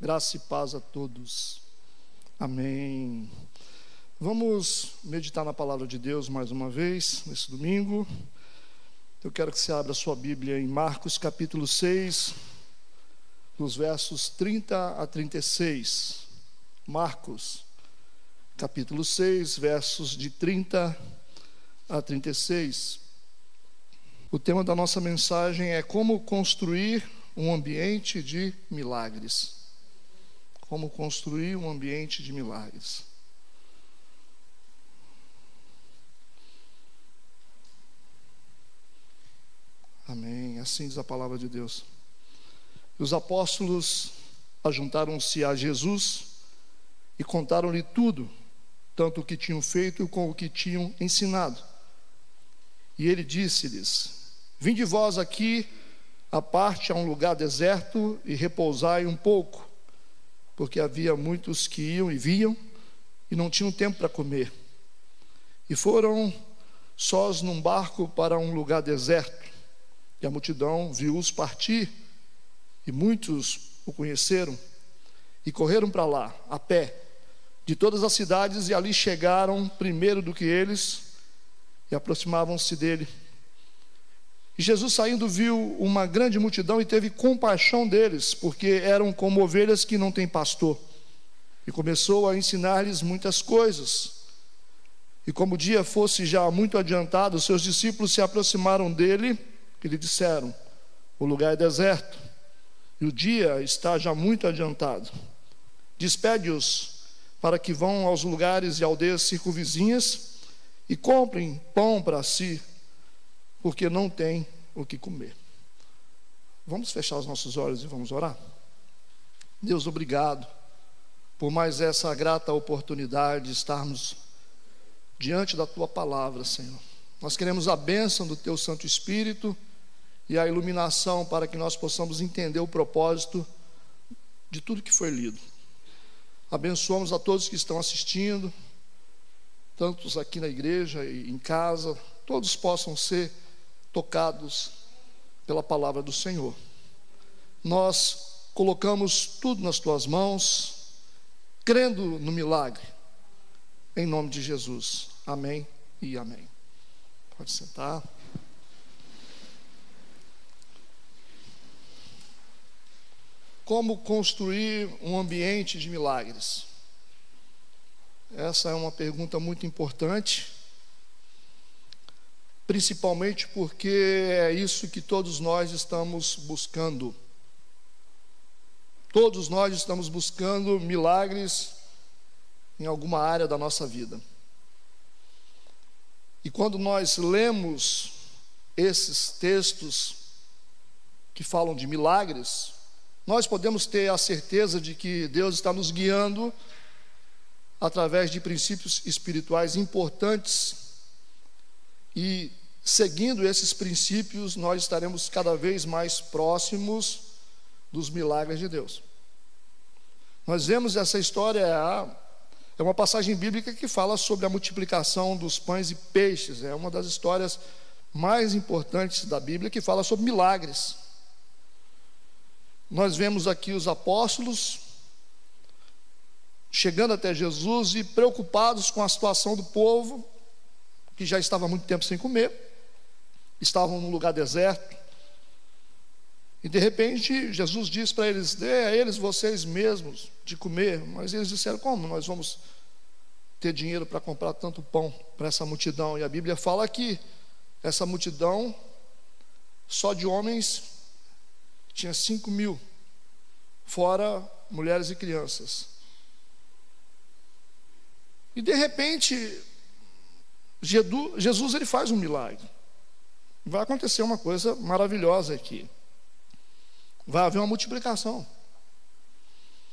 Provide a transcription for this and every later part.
Graça e paz a todos. Amém. Vamos meditar na palavra de Deus mais uma vez, nesse domingo. Eu quero que você abra sua Bíblia em Marcos capítulo 6, nos versos 30 a 36. Marcos, capítulo 6, versos de 30 a 36. O tema da nossa mensagem é como construir um ambiente de milagres como construir um ambiente de milagres. Amém. Assim diz a palavra de Deus. Os apóstolos ajuntaram-se a Jesus e contaram-lhe tudo, tanto o que tinham feito como o que tinham ensinado. E ele disse-lhes: Vinde vós aqui à parte a um lugar deserto e repousai um pouco porque havia muitos que iam e viam e não tinham tempo para comer. E foram sós num barco para um lugar deserto. E a multidão viu-os partir, e muitos o conheceram, e correram para lá, a pé, de todas as cidades, e ali chegaram primeiro do que eles, e aproximavam-se dele. Jesus saindo viu uma grande multidão e teve compaixão deles, porque eram como ovelhas que não têm pastor. E começou a ensinar-lhes muitas coisas. E como o dia fosse já muito adiantado, seus discípulos se aproximaram dele e lhe disseram: O lugar é deserto, e o dia está já muito adiantado. Despede-os para que vão aos lugares e aldeias circunvizinhas e comprem pão para si porque não tem o que comer. Vamos fechar os nossos olhos e vamos orar? Deus, obrigado por mais essa grata oportunidade de estarmos diante da tua palavra, Senhor. Nós queremos a bênção do teu Santo Espírito e a iluminação para que nós possamos entender o propósito de tudo que foi lido. Abençoamos a todos que estão assistindo, tantos aqui na igreja e em casa, todos possam ser tocados pela palavra do Senhor. Nós colocamos tudo nas tuas mãos, crendo no milagre, em nome de Jesus. Amém e amém. Pode sentar. Como construir um ambiente de milagres? Essa é uma pergunta muito importante principalmente porque é isso que todos nós estamos buscando. Todos nós estamos buscando milagres em alguma área da nossa vida. E quando nós lemos esses textos que falam de milagres, nós podemos ter a certeza de que Deus está nos guiando através de princípios espirituais importantes e seguindo esses princípios, nós estaremos cada vez mais próximos dos milagres de Deus. Nós vemos essa história, é uma passagem bíblica que fala sobre a multiplicação dos pães e peixes, é uma das histórias mais importantes da Bíblia que fala sobre milagres. Nós vemos aqui os apóstolos chegando até Jesus e preocupados com a situação do povo, que já estava há muito tempo sem comer estavam num lugar deserto. E de repente Jesus diz para eles: dê a eles vocês mesmos de comer. Mas eles disseram: como nós vamos ter dinheiro para comprar tanto pão para essa multidão? E a Bíblia fala que essa multidão, só de homens, tinha cinco mil, fora mulheres e crianças. E de repente, Jesus ele faz um milagre vai acontecer uma coisa maravilhosa aqui. Vai haver uma multiplicação.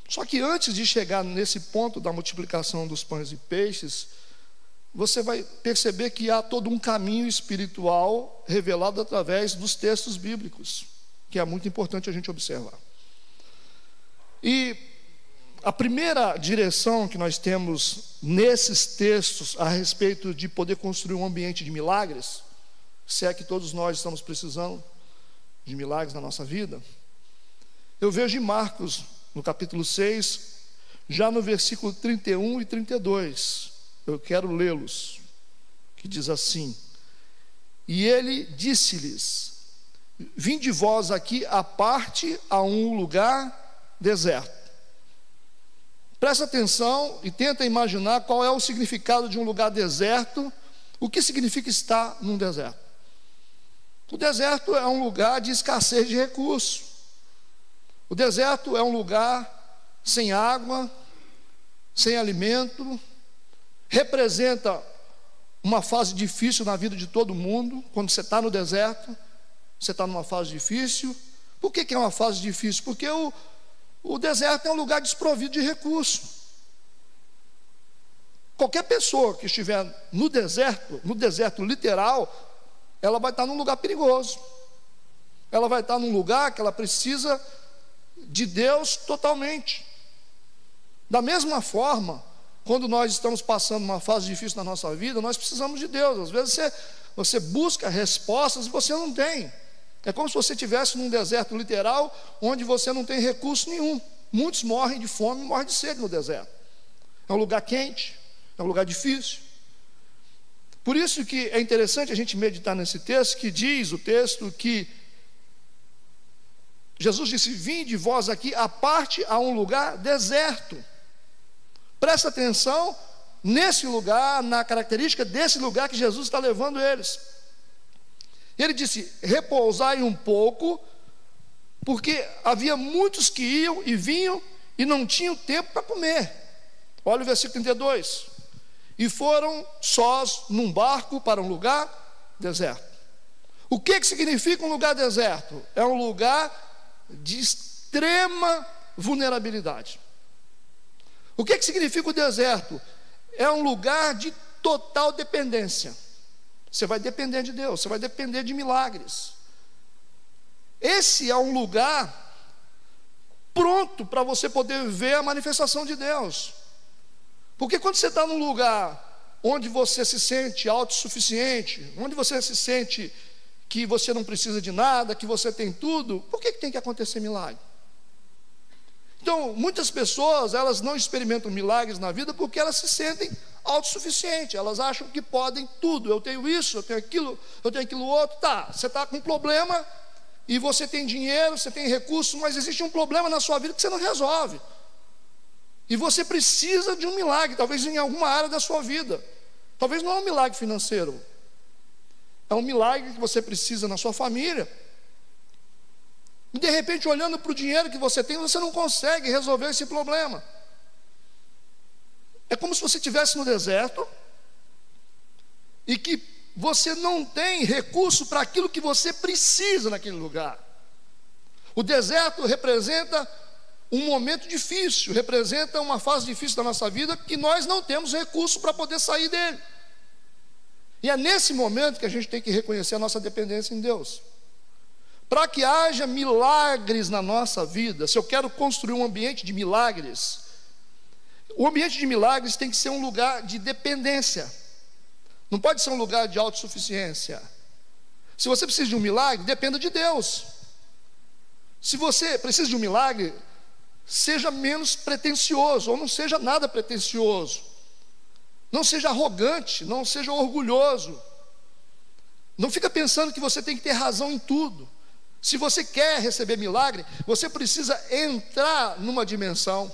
Só que antes de chegar nesse ponto da multiplicação dos pães e peixes, você vai perceber que há todo um caminho espiritual revelado através dos textos bíblicos, que é muito importante a gente observar. E a primeira direção que nós temos nesses textos a respeito de poder construir um ambiente de milagres se é que todos nós estamos precisando de milagres na nossa vida. Eu vejo em Marcos, no capítulo 6, já no versículo 31 e 32. Eu quero lê-los, que diz assim: E ele disse-lhes: Vinde vós aqui à parte a um lugar deserto. Presta atenção e tenta imaginar qual é o significado de um lugar deserto, o que significa estar num deserto. O deserto é um lugar de escassez de recursos. O deserto é um lugar sem água, sem alimento, representa uma fase difícil na vida de todo mundo, quando você está no deserto. Você está numa fase difícil. Por que, que é uma fase difícil? Porque o, o deserto é um lugar desprovido de recurso. Qualquer pessoa que estiver no deserto, no deserto literal, ela vai estar num lugar perigoso. Ela vai estar num lugar que ela precisa de Deus totalmente. Da mesma forma, quando nós estamos passando uma fase difícil na nossa vida, nós precisamos de Deus. Às vezes você, você busca respostas e você não tem. É como se você estivesse num deserto literal, onde você não tem recurso nenhum. Muitos morrem de fome, morrem de sede no deserto. É um lugar quente, é um lugar difícil. Por isso que é interessante a gente meditar nesse texto, que diz o texto que Jesus disse: Vinde vós aqui a parte a um lugar deserto. Presta atenção nesse lugar, na característica desse lugar que Jesus está levando eles. Ele disse: repousai um pouco, porque havia muitos que iam e vinham e não tinham tempo para comer. Olha o versículo 32. E foram sós num barco para um lugar deserto. O que, que significa um lugar deserto? É um lugar de extrema vulnerabilidade. O que, que significa o deserto? É um lugar de total dependência. Você vai depender de Deus, você vai depender de milagres. Esse é um lugar pronto para você poder ver a manifestação de Deus. Porque quando você está num lugar onde você se sente autossuficiente, onde você se sente que você não precisa de nada, que você tem tudo, por que, que tem que acontecer milagre? Então, muitas pessoas, elas não experimentam milagres na vida porque elas se sentem autossuficientes, elas acham que podem tudo. Eu tenho isso, eu tenho aquilo, eu tenho aquilo outro. Tá, você está com um problema e você tem dinheiro, você tem recursos, mas existe um problema na sua vida que você não resolve. E você precisa de um milagre, talvez em alguma área da sua vida. Talvez não é um milagre financeiro, é um milagre que você precisa na sua família e de repente, olhando para o dinheiro que você tem, você não consegue resolver esse problema. É como se você estivesse no deserto e que você não tem recurso para aquilo que você precisa naquele lugar. O deserto representa um momento difícil, representa uma fase difícil da nossa vida que nós não temos recurso para poder sair dele. E é nesse momento que a gente tem que reconhecer a nossa dependência em Deus. Para que haja milagres na nossa vida, se eu quero construir um ambiente de milagres, o ambiente de milagres tem que ser um lugar de dependência, não pode ser um lugar de autossuficiência. Se você precisa de um milagre, dependa de Deus. Se você precisa de um milagre, seja menos pretensioso, ou não seja nada pretensioso. Não seja arrogante, não seja orgulhoso. Não fica pensando que você tem que ter razão em tudo. Se você quer receber milagre, você precisa entrar numa dimensão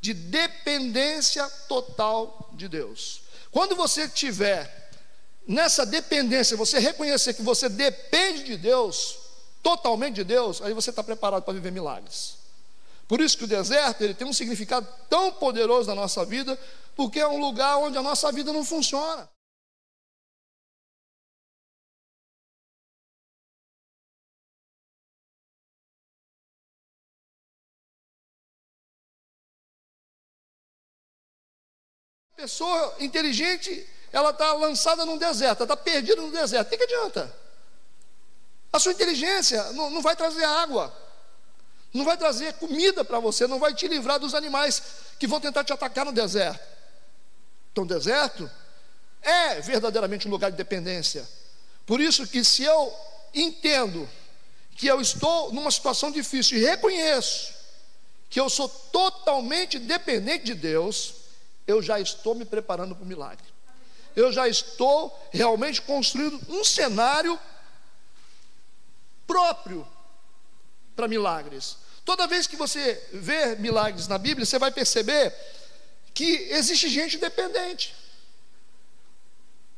de dependência total de Deus. Quando você tiver nessa dependência, você reconhecer que você depende de Deus, totalmente de Deus, aí você está preparado para viver milagres. Por isso que o deserto ele tem um significado tão poderoso na nossa vida, porque é um lugar onde a nossa vida não funciona. pessoa inteligente, ela está lançada num deserto, está perdida no deserto. O que, que adianta? A sua inteligência não, não vai trazer água, não vai trazer comida para você, não vai te livrar dos animais que vão tentar te atacar no deserto. Então, deserto é verdadeiramente um lugar de dependência. Por isso que se eu entendo que eu estou numa situação difícil e reconheço que eu sou totalmente dependente de Deus, eu já estou me preparando para o milagre. Eu já estou realmente construindo um cenário próprio para milagres. Toda vez que você vê milagres na Bíblia, você vai perceber que existe gente dependente.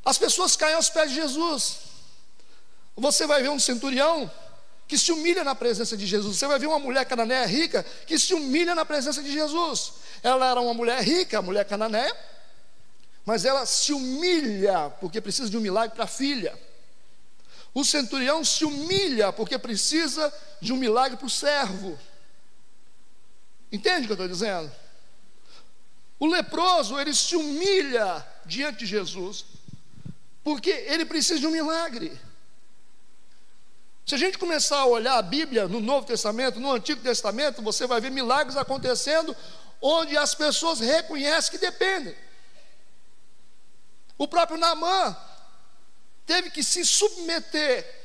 As pessoas caem aos pés de Jesus. Você vai ver um centurião que se humilha na presença de Jesus. Você vai ver uma mulher cananeia rica que se humilha na presença de Jesus. Ela era uma mulher rica, mulher cananeia, mas ela se humilha porque precisa de um milagre para a filha. O centurião se humilha porque precisa de um milagre para o servo. Entende o que eu estou dizendo? O leproso, ele se humilha diante de Jesus, porque ele precisa de um milagre. Se a gente começar a olhar a Bíblia no Novo Testamento, no Antigo Testamento, você vai ver milagres acontecendo onde as pessoas reconhecem que dependem. O próprio Naamã teve que se submeter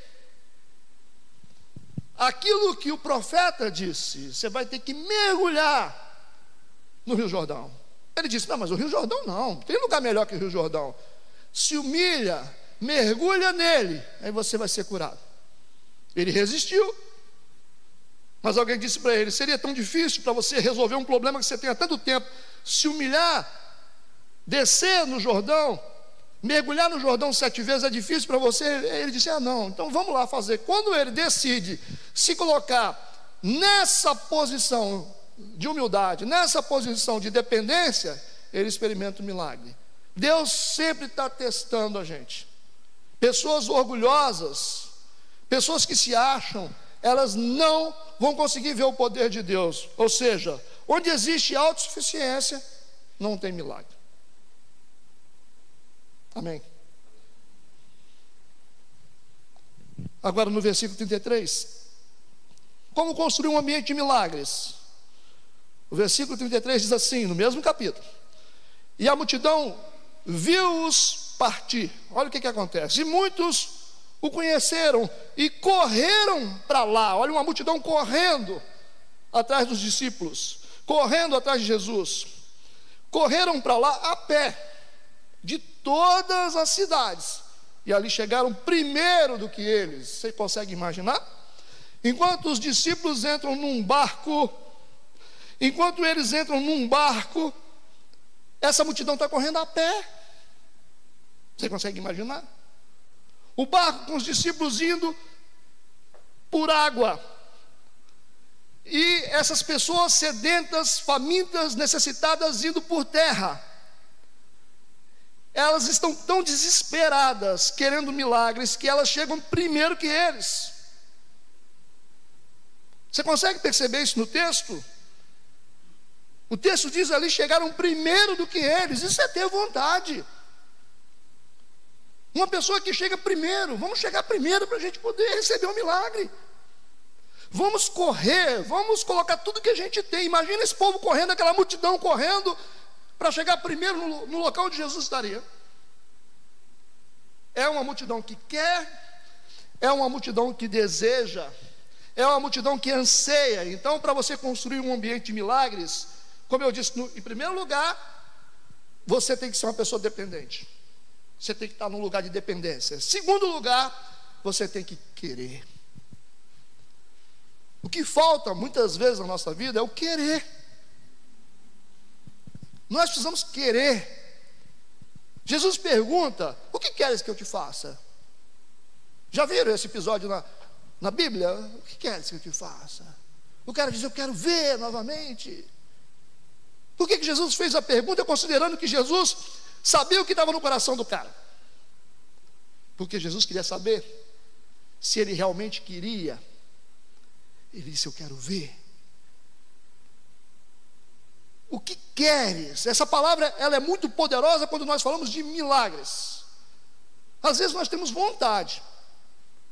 àquilo que o profeta disse: você vai ter que mergulhar no Rio Jordão. Ele disse: não, mas o Rio Jordão não, tem lugar melhor que o Rio Jordão. Se humilha, mergulha nele, aí você vai ser curado. Ele resistiu. Mas alguém disse para ele: seria tão difícil para você resolver um problema que você tem há tanto tempo, se humilhar, descer no Jordão, mergulhar no Jordão sete vezes é difícil para você? Ele disse: ah, não, então vamos lá fazer. Quando ele decide se colocar nessa posição de humildade, nessa posição de dependência, ele experimenta o milagre. Deus sempre está testando a gente. Pessoas orgulhosas, Pessoas que se acham, elas não vão conseguir ver o poder de Deus. Ou seja, onde existe autossuficiência, não tem milagre. Amém. Agora no versículo 33. Como construir um ambiente de milagres? O versículo 33 diz assim, no mesmo capítulo: E a multidão viu-os partir. Olha o que, que acontece. E muitos o conheceram e correram para lá. Olha uma multidão correndo atrás dos discípulos, correndo atrás de Jesus. Correram para lá a pé, de todas as cidades. E ali chegaram primeiro do que eles. Você consegue imaginar? Enquanto os discípulos entram num barco, enquanto eles entram num barco, essa multidão está correndo a pé. Você consegue imaginar? O barco com os discípulos indo por água. E essas pessoas sedentas, famintas, necessitadas, indo por terra. Elas estão tão desesperadas, querendo milagres, que elas chegam primeiro que eles. Você consegue perceber isso no texto? O texto diz ali: chegaram primeiro do que eles. Isso é ter vontade. Uma pessoa que chega primeiro, vamos chegar primeiro para a gente poder receber o um milagre. Vamos correr, vamos colocar tudo que a gente tem. Imagina esse povo correndo, aquela multidão correndo, para chegar primeiro no, no local onde Jesus estaria. É uma multidão que quer, é uma multidão que deseja, é uma multidão que anseia. Então, para você construir um ambiente de milagres, como eu disse, no, em primeiro lugar, você tem que ser uma pessoa dependente. Você tem que estar num lugar de dependência. Segundo lugar, você tem que querer. O que falta muitas vezes na nossa vida é o querer. Nós precisamos querer. Jesus pergunta: O que queres que eu te faça? Já viram esse episódio na, na Bíblia? O que queres que eu te faça? O cara diz: Eu quero ver novamente. Por que, que Jesus fez a pergunta, considerando que Jesus sabia o que estava no coração do cara. Porque Jesus queria saber se ele realmente queria. Ele disse: Eu quero ver. O que queres? Essa palavra ela é muito poderosa quando nós falamos de milagres. Às vezes nós temos vontade.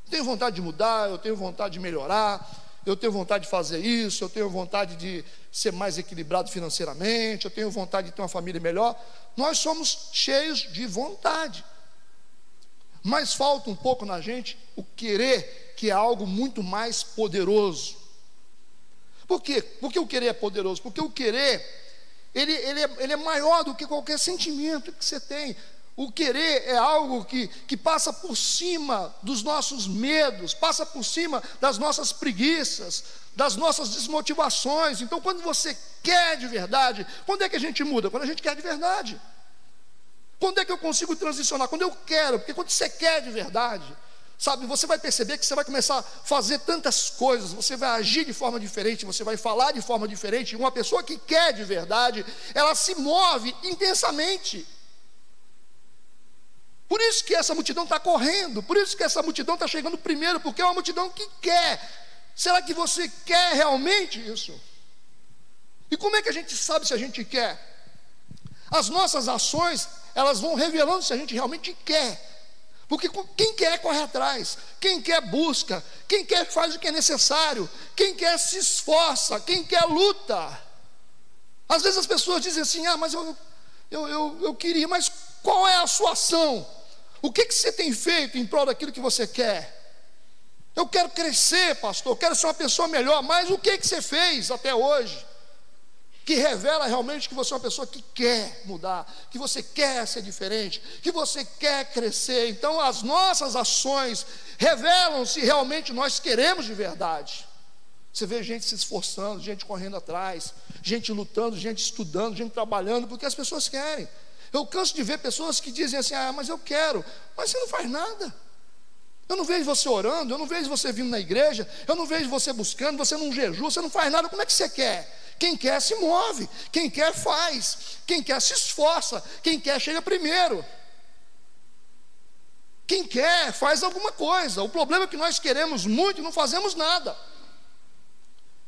Eu tenho vontade de mudar, eu tenho vontade de melhorar, eu tenho vontade de fazer isso, eu tenho vontade de ser mais equilibrado financeiramente, eu tenho vontade de ter uma família melhor. Nós somos cheios de vontade. Mas falta um pouco na gente o querer, que é algo muito mais poderoso. Por quê? Porque o querer é poderoso, porque o querer, ele, ele, é, ele é maior do que qualquer sentimento que você tem. O querer é algo que, que passa por cima dos nossos medos, passa por cima das nossas preguiças, das nossas desmotivações. Então, quando você quer de verdade, quando é que a gente muda? Quando a gente quer de verdade. Quando é que eu consigo transicionar? Quando eu quero, porque quando você quer de verdade, sabe, você vai perceber que você vai começar a fazer tantas coisas, você vai agir de forma diferente, você vai falar de forma diferente. Uma pessoa que quer de verdade, ela se move intensamente. Por isso que essa multidão está correndo, por isso que essa multidão está chegando primeiro, porque é uma multidão que quer. Será que você quer realmente isso? E como é que a gente sabe se a gente quer? As nossas ações, elas vão revelando se a gente realmente quer. Porque quem quer corre atrás, quem quer busca, quem quer faz o que é necessário, quem quer se esforça, quem quer luta. Às vezes as pessoas dizem assim: ah, mas eu, eu, eu, eu queria, mas qual é a sua ação? O que, que você tem feito em prol daquilo que você quer? Eu quero crescer, pastor, eu quero ser uma pessoa melhor, mas o que, que você fez até hoje? Que revela realmente que você é uma pessoa que quer mudar, que você quer ser diferente, que você quer crescer. Então, as nossas ações revelam se realmente nós queremos de verdade. Você vê gente se esforçando, gente correndo atrás, gente lutando, gente estudando, gente trabalhando, porque as pessoas querem. Eu canso de ver pessoas que dizem assim: ah, mas eu quero, mas você não faz nada. Eu não vejo você orando, eu não vejo você vindo na igreja, eu não vejo você buscando, você não jejua, você não faz nada, como é que você quer? Quem quer se move, quem quer faz, quem quer se esforça, quem quer chega primeiro. Quem quer faz alguma coisa. O problema é que nós queremos muito e não fazemos nada.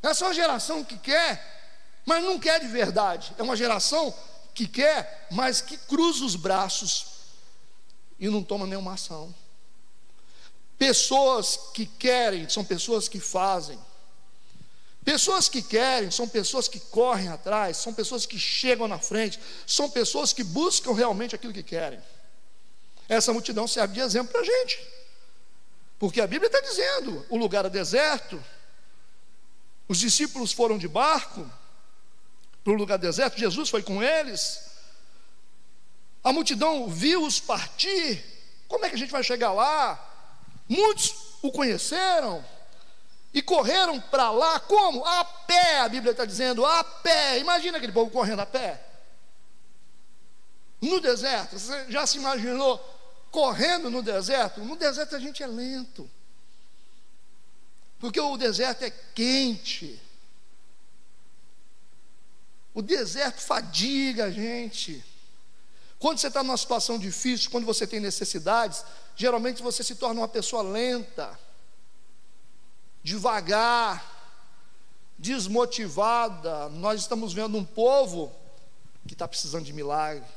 Essa é uma geração que quer, mas não quer de verdade. É uma geração que quer, mas que cruza os braços e não toma nenhuma ação. Pessoas que querem são pessoas que fazem. Pessoas que querem são pessoas que correm atrás, são pessoas que chegam na frente, são pessoas que buscam realmente aquilo que querem. Essa multidão serve de exemplo para a gente, porque a Bíblia está dizendo: o lugar é deserto, os discípulos foram de barco para o lugar deserto, Jesus foi com eles, a multidão viu-os partir, como é que a gente vai chegar lá? Muitos o conheceram e correram para lá, como? A pé, a Bíblia está dizendo, a pé. Imagina aquele povo correndo a pé. No deserto, você já se imaginou correndo no deserto? No deserto a gente é lento. Porque o deserto é quente. O deserto fadiga a gente. Quando você está numa situação difícil, quando você tem necessidades, geralmente você se torna uma pessoa lenta, devagar, desmotivada. Nós estamos vendo um povo que está precisando de milagre.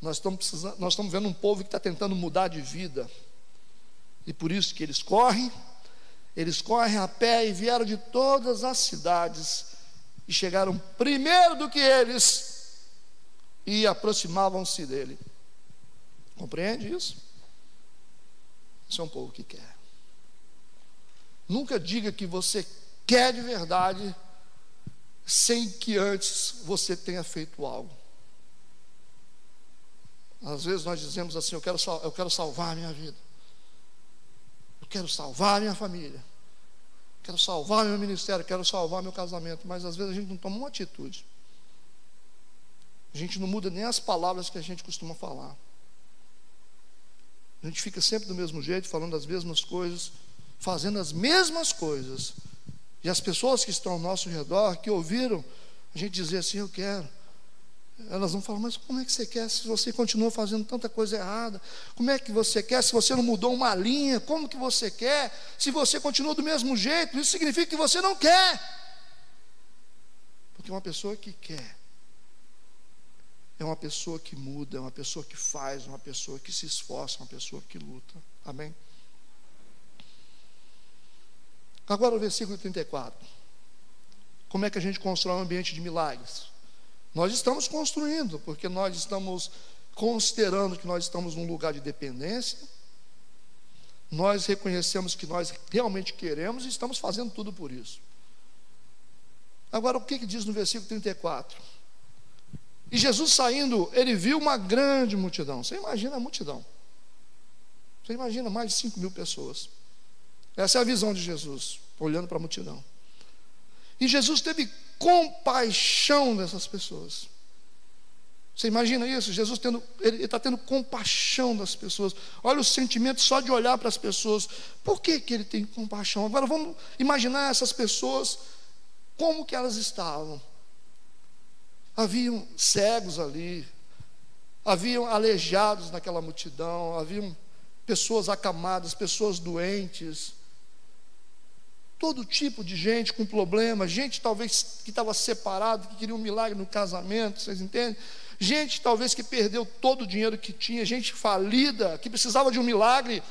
Nós estamos, nós estamos vendo um povo que está tentando mudar de vida. E por isso que eles correm, eles correm a pé e vieram de todas as cidades e chegaram primeiro do que eles e aproximavam-se dele. Compreende isso? Isso é um povo que quer. Nunca diga que você quer de verdade sem que antes você tenha feito algo. Às vezes nós dizemos assim: eu quero, eu quero salvar a minha vida, eu quero salvar a minha família, eu quero salvar meu ministério, eu quero salvar meu casamento, mas às vezes a gente não toma uma atitude. A gente não muda nem as palavras que a gente costuma falar. A gente fica sempre do mesmo jeito, falando as mesmas coisas, fazendo as mesmas coisas. E as pessoas que estão ao nosso redor, que ouviram a gente dizer assim: Eu quero. Elas vão falar, mas como é que você quer se você continua fazendo tanta coisa errada? Como é que você quer se você não mudou uma linha? Como que você quer se você continua do mesmo jeito? Isso significa que você não quer. Porque uma pessoa que quer, é uma pessoa que muda, é uma pessoa que faz, é uma pessoa que se esforça, é uma pessoa que luta. Amém? Agora o versículo 34. Como é que a gente constrói um ambiente de milagres? Nós estamos construindo, porque nós estamos considerando que nós estamos num lugar de dependência, nós reconhecemos que nós realmente queremos e estamos fazendo tudo por isso. Agora, o que, que diz no versículo 34? E Jesus saindo, ele viu uma grande multidão. Você imagina a multidão. Você imagina mais de 5 mil pessoas. Essa é a visão de Jesus, olhando para a multidão. E Jesus teve compaixão dessas pessoas. Você imagina isso? Jesus tendo, ele está tendo compaixão das pessoas. Olha o sentimento só de olhar para as pessoas. Por que, que ele tem compaixão? Agora vamos imaginar essas pessoas, como que elas estavam. Haviam cegos ali, haviam aleijados naquela multidão, haviam pessoas acamadas, pessoas doentes, todo tipo de gente com problema, gente talvez que estava separado, que queria um milagre no casamento, vocês entendem? Gente talvez que perdeu todo o dinheiro que tinha, gente falida, que precisava de um milagre.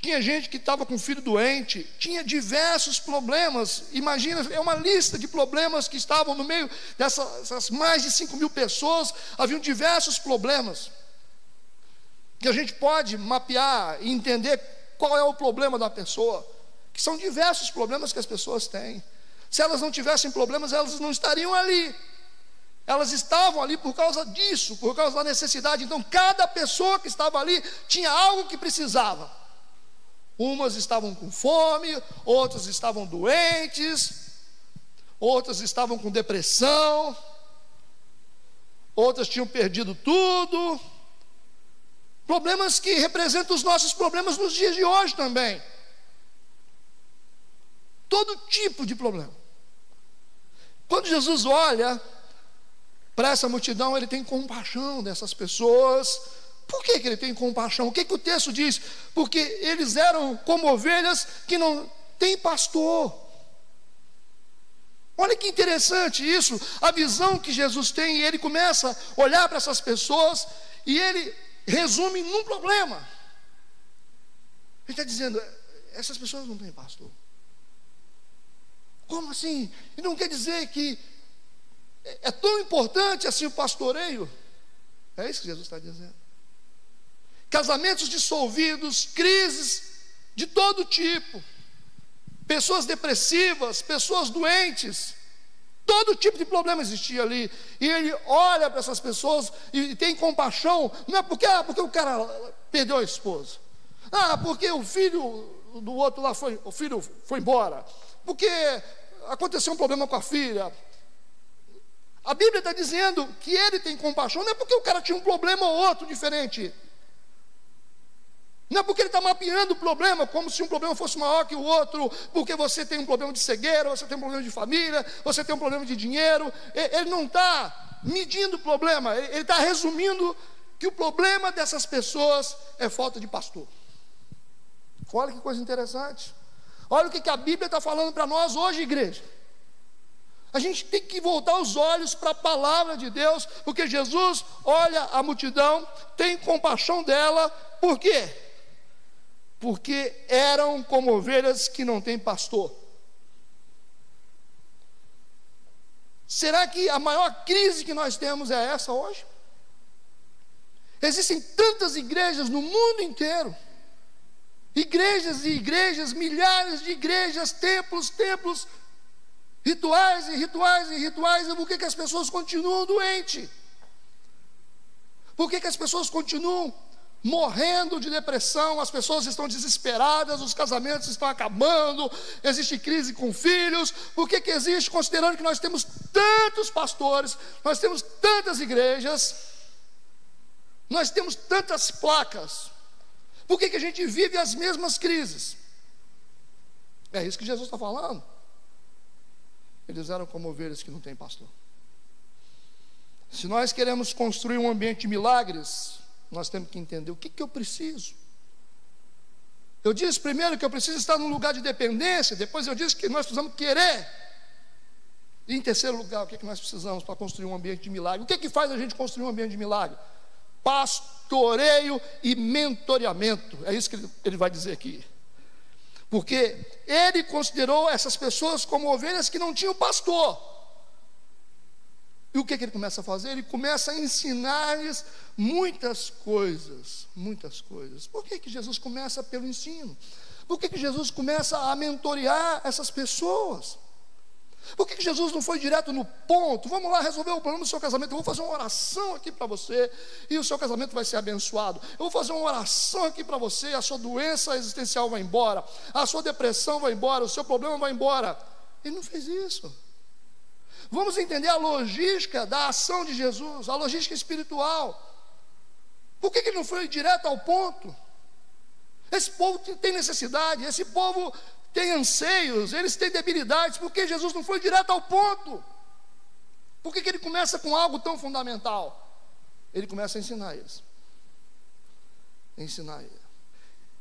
Tinha gente que estava com filho doente, tinha diversos problemas. Imagina, é uma lista de problemas que estavam no meio dessas mais de 5 mil pessoas, haviam diversos problemas. Que a gente pode mapear e entender qual é o problema da pessoa, que são diversos problemas que as pessoas têm. Se elas não tivessem problemas, elas não estariam ali. Elas estavam ali por causa disso, por causa da necessidade. Então, cada pessoa que estava ali tinha algo que precisava. Umas estavam com fome, outras estavam doentes, outras estavam com depressão, outras tinham perdido tudo. Problemas que representam os nossos problemas nos dias de hoje também. Todo tipo de problema. Quando Jesus olha para essa multidão, ele tem compaixão dessas pessoas. Por que, que ele tem compaixão? O que, que o texto diz? Porque eles eram como ovelhas que não têm pastor. Olha que interessante isso, a visão que Jesus tem, ele começa a olhar para essas pessoas e ele resume num problema. Ele está dizendo: essas pessoas não têm pastor. Como assim? E não quer dizer que é tão importante assim o pastoreio? É isso que Jesus está dizendo. Casamentos dissolvidos, crises de todo tipo, pessoas depressivas, pessoas doentes, todo tipo de problema existia ali. E ele olha para essas pessoas e tem compaixão, não é porque, ah, porque o cara perdeu a esposa, ah, porque o filho do outro lá foi, o filho foi embora, porque aconteceu um problema com a filha, a Bíblia está dizendo que ele tem compaixão, não é porque o cara tinha um problema ou outro diferente. Não é porque ele está mapeando o problema como se um problema fosse maior que o outro, porque você tem um problema de cegueira, você tem um problema de família, você tem um problema de dinheiro. Ele não está medindo o problema, ele está resumindo que o problema dessas pessoas é falta de pastor. Olha que coisa interessante. Olha o que a Bíblia está falando para nós hoje, igreja. A gente tem que voltar os olhos para a palavra de Deus, porque Jesus olha a multidão, tem compaixão dela, por quê? Porque eram como ovelhas que não têm pastor. Será que a maior crise que nós temos é essa hoje? Existem tantas igrejas no mundo inteiro, igrejas e igrejas, milhares de igrejas, templos, templos, Rituais e rituais e rituais, e por que, que as pessoas continuam doentes? Por que, que as pessoas continuam morrendo de depressão, as pessoas estão desesperadas, os casamentos estão acabando, existe crise com filhos. Por que, que existe? Considerando que nós temos tantos pastores, nós temos tantas igrejas, nós temos tantas placas. Por que, que a gente vive as mesmas crises? É isso que Jesus está falando. Eles eram como ovelhas que não têm pastor. Se nós queremos construir um ambiente de milagres, nós temos que entender o que, que eu preciso. Eu disse primeiro que eu preciso estar num lugar de dependência, depois eu disse que nós precisamos querer. E em terceiro lugar, o que, que nós precisamos para construir um ambiente de milagre? O que, que faz a gente construir um ambiente de milagre? Pastoreio e mentoreamento. É isso que ele, vai dizer aqui porque ele considerou essas pessoas como ovelhas que não tinham pastor. E o que, que ele começa a fazer? Ele começa a ensinar-lhes muitas coisas, muitas coisas. Por que, que Jesus começa pelo ensino? Por que, que Jesus começa a mentorear essas pessoas? Por que Jesus não foi direto no ponto? Vamos lá resolver o problema do seu casamento. Eu vou fazer uma oração aqui para você e o seu casamento vai ser abençoado. Eu vou fazer uma oração aqui para você, a sua doença existencial vai embora, a sua depressão vai embora, o seu problema vai embora. Ele não fez isso. Vamos entender a logística da ação de Jesus, a logística espiritual. Por que ele não foi direto ao ponto? Esse povo tem necessidade, esse povo têm anseios, eles têm debilidades, porque Jesus não foi direto ao ponto. Por que, que ele começa com algo tão fundamental? Ele começa a ensinar eles. Ensinar eles.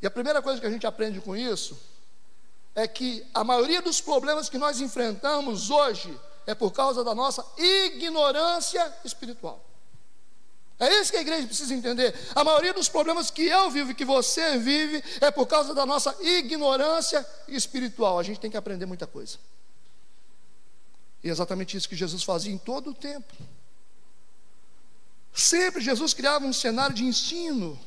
E a primeira coisa que a gente aprende com isso é que a maioria dos problemas que nós enfrentamos hoje é por causa da nossa ignorância espiritual. É isso que a igreja precisa entender. A maioria dos problemas que eu vivo e que você vive é por causa da nossa ignorância espiritual. A gente tem que aprender muita coisa. E é exatamente isso que Jesus fazia em todo o tempo. Sempre Jesus criava um cenário de ensino.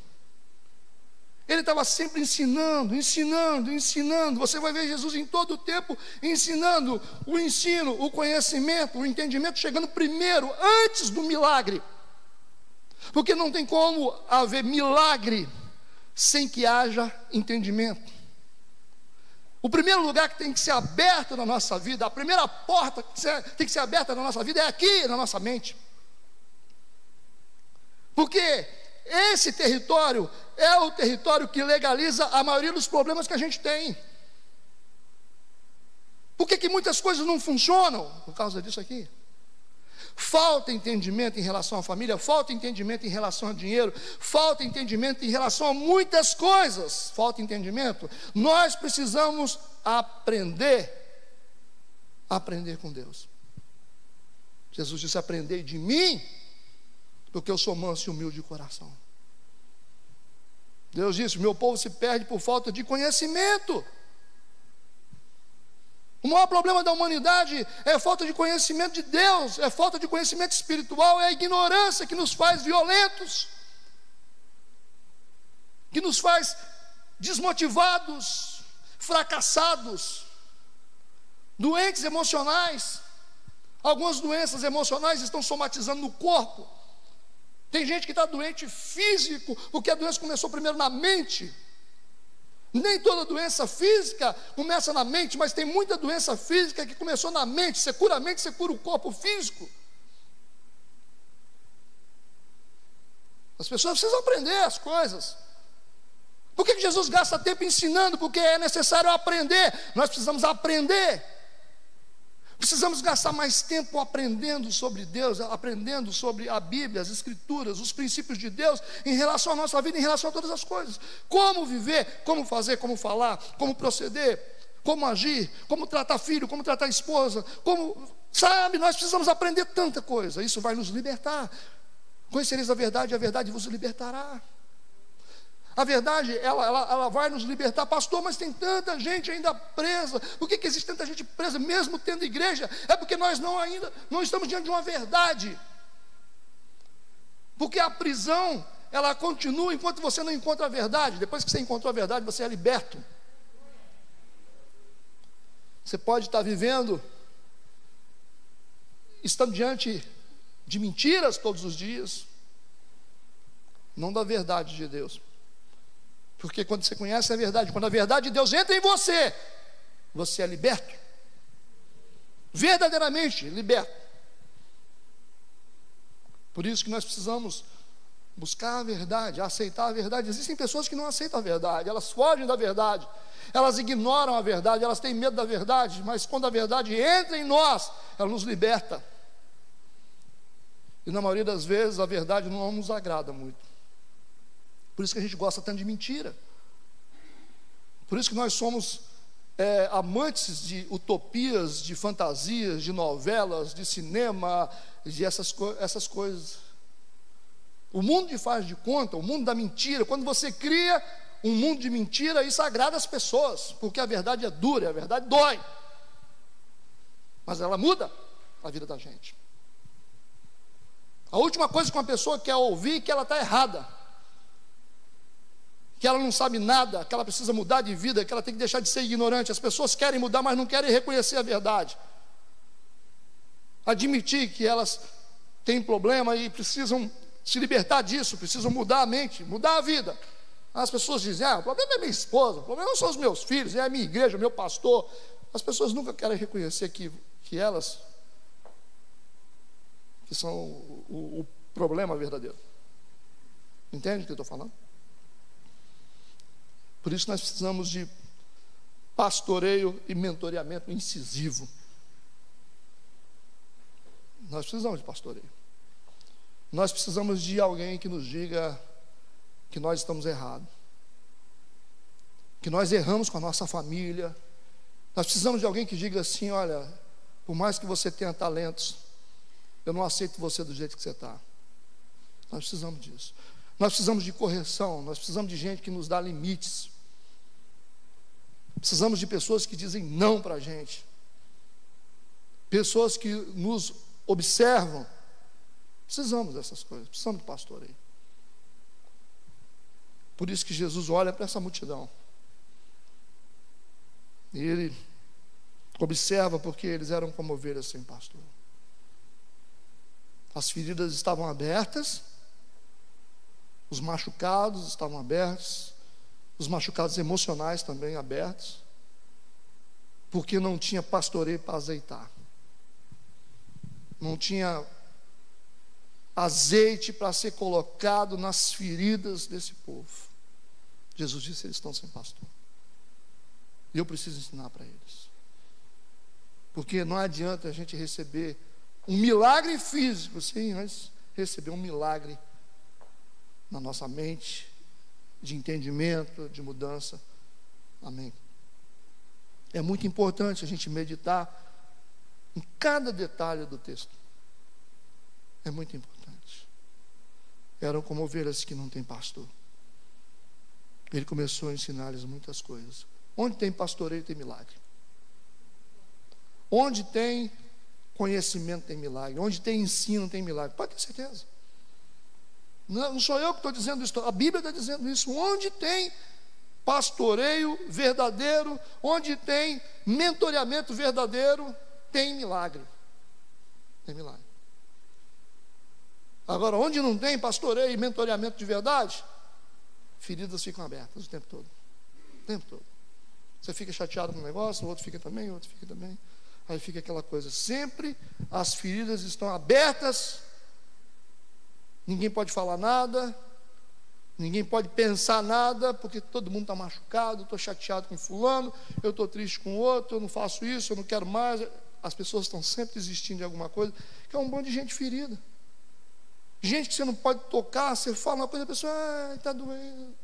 Ele estava sempre ensinando, ensinando, ensinando. Você vai ver Jesus em todo o tempo ensinando o ensino, o conhecimento, o entendimento, chegando primeiro, antes do milagre. Porque não tem como haver milagre sem que haja entendimento. O primeiro lugar que tem que ser aberto na nossa vida, a primeira porta que tem que ser aberta na nossa vida é aqui, na nossa mente. Porque esse território é o território que legaliza a maioria dos problemas que a gente tem. Por que, que muitas coisas não funcionam? Por causa disso aqui. Falta entendimento em relação à família, falta entendimento em relação ao dinheiro, falta entendimento em relação a muitas coisas. Falta entendimento. Nós precisamos aprender, aprender com Deus. Jesus disse: Aprendei de mim, porque eu sou manso e humilde de coração. Deus disse: Meu povo se perde por falta de conhecimento. O maior problema da humanidade é falta de conhecimento de Deus, é falta de conhecimento espiritual, é a ignorância que nos faz violentos, que nos faz desmotivados, fracassados, doentes emocionais. Algumas doenças emocionais estão somatizando no corpo. Tem gente que está doente físico, porque a doença começou primeiro na mente. Nem toda doença física começa na mente, mas tem muita doença física que começou na mente. Você cura a mente, você cura o corpo físico. As pessoas precisam aprender as coisas. Por que Jesus gasta tempo ensinando? Porque é necessário aprender. Nós precisamos aprender. Precisamos gastar mais tempo aprendendo sobre Deus, aprendendo sobre a Bíblia, as Escrituras, os princípios de Deus em relação à nossa vida, em relação a todas as coisas. Como viver, como fazer, como falar, como proceder, como agir, como tratar filho, como tratar esposa, como. Sabe, nós precisamos aprender tanta coisa. Isso vai nos libertar. Conhecereis a verdade, e a verdade vos libertará. A verdade, ela, ela, ela vai nos libertar, pastor, mas tem tanta gente ainda presa. Por que, que existe tanta gente presa, mesmo tendo igreja? É porque nós não ainda não estamos diante de uma verdade. Porque a prisão, ela continua enquanto você não encontra a verdade. Depois que você encontrou a verdade, você é liberto. Você pode estar vivendo, estando diante de mentiras todos os dias, não da verdade de Deus. Porque quando você conhece a verdade, quando a verdade de Deus entra em você, você é liberto. Verdadeiramente liberto. Por isso que nós precisamos buscar a verdade, aceitar a verdade. Existem pessoas que não aceitam a verdade, elas fogem da verdade, elas ignoram a verdade, elas têm medo da verdade, mas quando a verdade entra em nós, ela nos liberta. E na maioria das vezes a verdade não nos agrada muito. Por isso que a gente gosta tanto de mentira. Por isso que nós somos é, amantes de utopias, de fantasias, de novelas, de cinema, de essas, essas coisas. O mundo de faz de conta, o mundo da mentira, quando você cria um mundo de mentira, isso agrada as pessoas, porque a verdade é dura, a verdade dói. Mas ela muda a vida da gente. A última coisa que uma pessoa quer ouvir é que ela está errada que ela não sabe nada, que ela precisa mudar de vida, que ela tem que deixar de ser ignorante. As pessoas querem mudar, mas não querem reconhecer a verdade. admitir que elas têm problema e precisam se libertar disso, precisam mudar a mente, mudar a vida. As pessoas dizem: ah, o problema é minha esposa, o problema não são os meus filhos, é a minha igreja, o meu pastor. As pessoas nunca querem reconhecer que, que elas que são o, o, o problema verdadeiro. Entende o que eu estou falando? Por isso nós precisamos de pastoreio e mentoreamento incisivo. Nós precisamos de pastoreio. Nós precisamos de alguém que nos diga que nós estamos errados. Que nós erramos com a nossa família. Nós precisamos de alguém que diga assim: olha, por mais que você tenha talentos, eu não aceito você do jeito que você está. Nós precisamos disso. Nós precisamos de correção, nós precisamos de gente que nos dá limites. Precisamos de pessoas que dizem não para a gente. Pessoas que nos observam. Precisamos dessas coisas, precisamos de pastoreio. Por isso que Jesus olha para essa multidão. E ele observa porque eles eram como ovelhas sem pastor. As feridas estavam abertas, os machucados estavam abertos, os machucados emocionais também abertos, porque não tinha pastoreio para azeitar, não tinha azeite para ser colocado nas feridas desse povo. Jesus disse: eles estão sem pastor. E eu preciso ensinar para eles. Porque não adianta a gente receber um milagre físico, sim, mas receber um milagre na nossa mente, de entendimento, de mudança. Amém. É muito importante a gente meditar em cada detalhe do texto. É muito importante. Eram como ovelhas que não têm pastor. Ele começou a ensinar-lhes muitas coisas. Onde tem pastoreio, tem milagre. Onde tem conhecimento tem milagre, onde tem ensino tem milagre. Pode ter certeza. Não, não sou eu que estou dizendo isso, a Bíblia está dizendo isso. Onde tem pastoreio verdadeiro, onde tem mentoreamento verdadeiro, tem milagre. Tem milagre. Agora, onde não tem pastoreio e mentoreamento de verdade, feridas ficam abertas o tempo todo. O tempo todo. Você fica chateado com negócio, o outro fica também, o outro fica também. Aí fica aquela coisa, sempre as feridas estão abertas, ninguém pode falar nada, ninguém pode pensar nada, porque todo mundo está machucado, estou chateado com fulano, eu estou triste com outro, eu não faço isso, eu não quero mais. As pessoas estão sempre desistindo de alguma coisa, que é um bando de gente ferida. Gente que você não pode tocar, você fala uma coisa, a pessoa, ah, está doendo.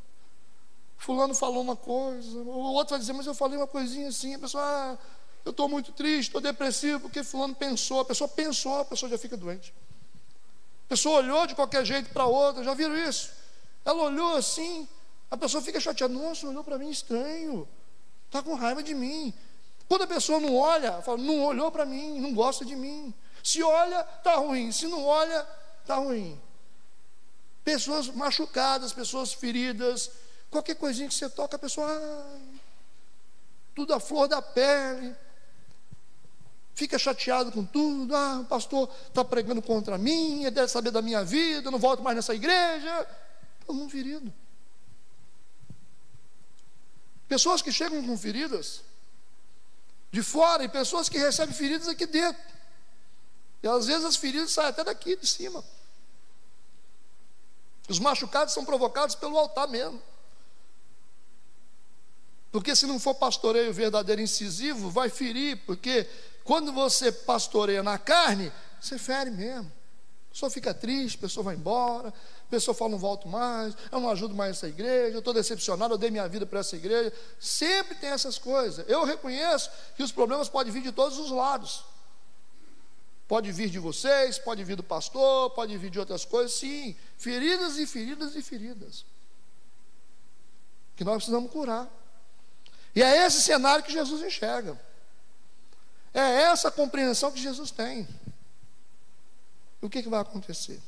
Fulano falou uma coisa, o outro vai dizer, mas eu falei uma coisinha assim, a pessoa, ah, eu estou muito triste, estou depressivo, porque fulano pensou, a pessoa pensou, a pessoa já fica doente. Pessoa olhou de qualquer jeito para outra, já viram isso? Ela olhou assim, a pessoa fica chateada, nossa, olhou para mim estranho, está com raiva de mim. Quando a pessoa não olha, fala, não olhou para mim, não gosta de mim. Se olha, está ruim, se não olha, está ruim. Pessoas machucadas, pessoas feridas, qualquer coisinha que você toca, a pessoa, ai, tudo a flor da pele fica chateado com tudo. Ah, o pastor está pregando contra mim, ele deve saber da minha vida, eu não volto mais nessa igreja. Todo mundo ferido. Pessoas que chegam com feridas de fora e pessoas que recebem feridas aqui dentro. E às vezes as feridas saem até daqui de cima. Os machucados são provocados pelo altar mesmo. Porque se não for pastoreio verdadeiro incisivo, vai ferir, porque quando você pastoreia na carne, você fere mesmo. A pessoa fica triste, a pessoa vai embora, a pessoa fala, não volto mais, eu não ajudo mais essa igreja, eu estou decepcionado, eu dei minha vida para essa igreja. Sempre tem essas coisas. Eu reconheço que os problemas podem vir de todos os lados. Pode vir de vocês, pode vir do pastor, pode vir de outras coisas, sim. Feridas e feridas e feridas. Que nós precisamos curar. E é esse cenário que Jesus enxerga. É essa a compreensão que Jesus tem. E o que, que vai acontecer?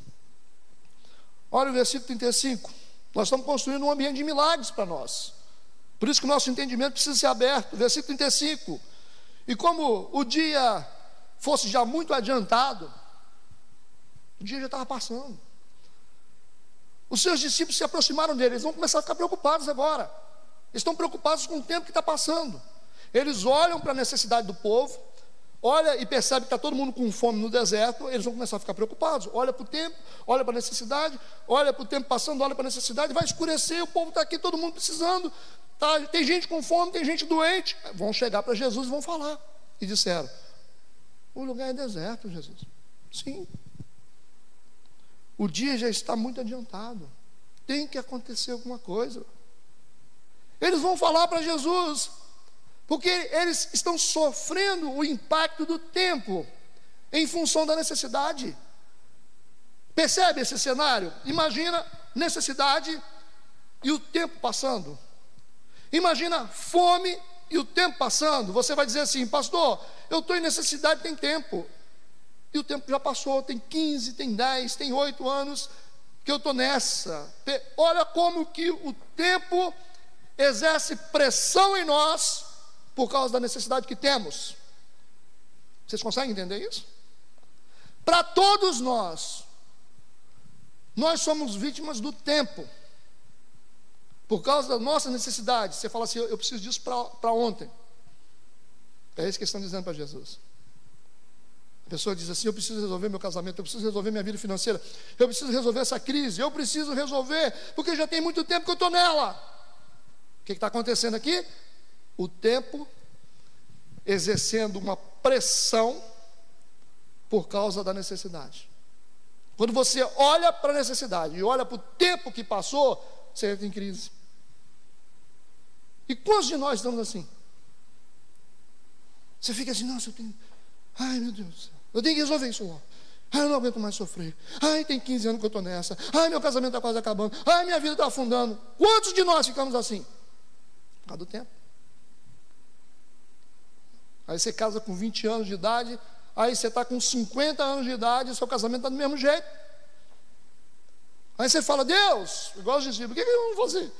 Olha o versículo 35. Nós estamos construindo um ambiente de milagres para nós. Por isso que o nosso entendimento precisa ser aberto. Versículo 35. E como o dia fosse já muito adiantado, o dia já estava passando. Os seus discípulos se aproximaram dele, eles vão começar a ficar preocupados agora. Eles estão preocupados com o tempo que está passando. Eles olham para a necessidade do povo, olha e percebe que está todo mundo com fome no deserto, eles vão começar a ficar preocupados. Olha para o tempo, olha para a necessidade, olha para o tempo passando, olha para a necessidade, vai escurecer, o povo está aqui, todo mundo precisando. Tá, tem gente com fome, tem gente doente. Vão chegar para Jesus e vão falar. E disseram: O lugar é deserto, Jesus. Sim. O dia já está muito adiantado. Tem que acontecer alguma coisa. Eles vão falar para Jesus, porque eles estão sofrendo o impacto do tempo em função da necessidade. Percebe esse cenário? Imagina necessidade e o tempo passando. Imagina fome e o tempo passando. Você vai dizer assim, pastor, eu estou em necessidade, tem tempo. E o tempo já passou, tem 15, tem 10, tem 8 anos que eu estou nessa. Olha como que o tempo exerce pressão em nós por causa da necessidade que temos. Vocês conseguem entender isso? Para todos nós, nós somos vítimas do tempo. Por causa da nossa necessidade. Você fala assim: eu preciso disso para ontem. É isso que estão dizendo para Jesus. A pessoa diz assim: eu preciso resolver meu casamento, eu preciso resolver minha vida financeira, eu preciso resolver essa crise, eu preciso resolver, porque já tem muito tempo que eu estou nela. O que está acontecendo aqui? O tempo exercendo uma pressão por causa da necessidade. Quando você olha para a necessidade e olha para o tempo que passou, você entra em crise. E quantos de nós estamos assim? Você fica assim, nossa, eu tenho. Ai meu Deus, eu tenho que resolver isso logo. Ai, eu não aguento mais sofrer. Ai, tem 15 anos que eu estou nessa. Ai, meu casamento está quase acabando. Ai, minha vida está afundando. Quantos de nós ficamos assim? Por causa do tempo. Aí você casa com 20 anos de idade, aí você está com 50 anos de idade e seu casamento está do mesmo jeito. Aí você fala, Deus, igual os discípulos, por que, que eu vou fazer?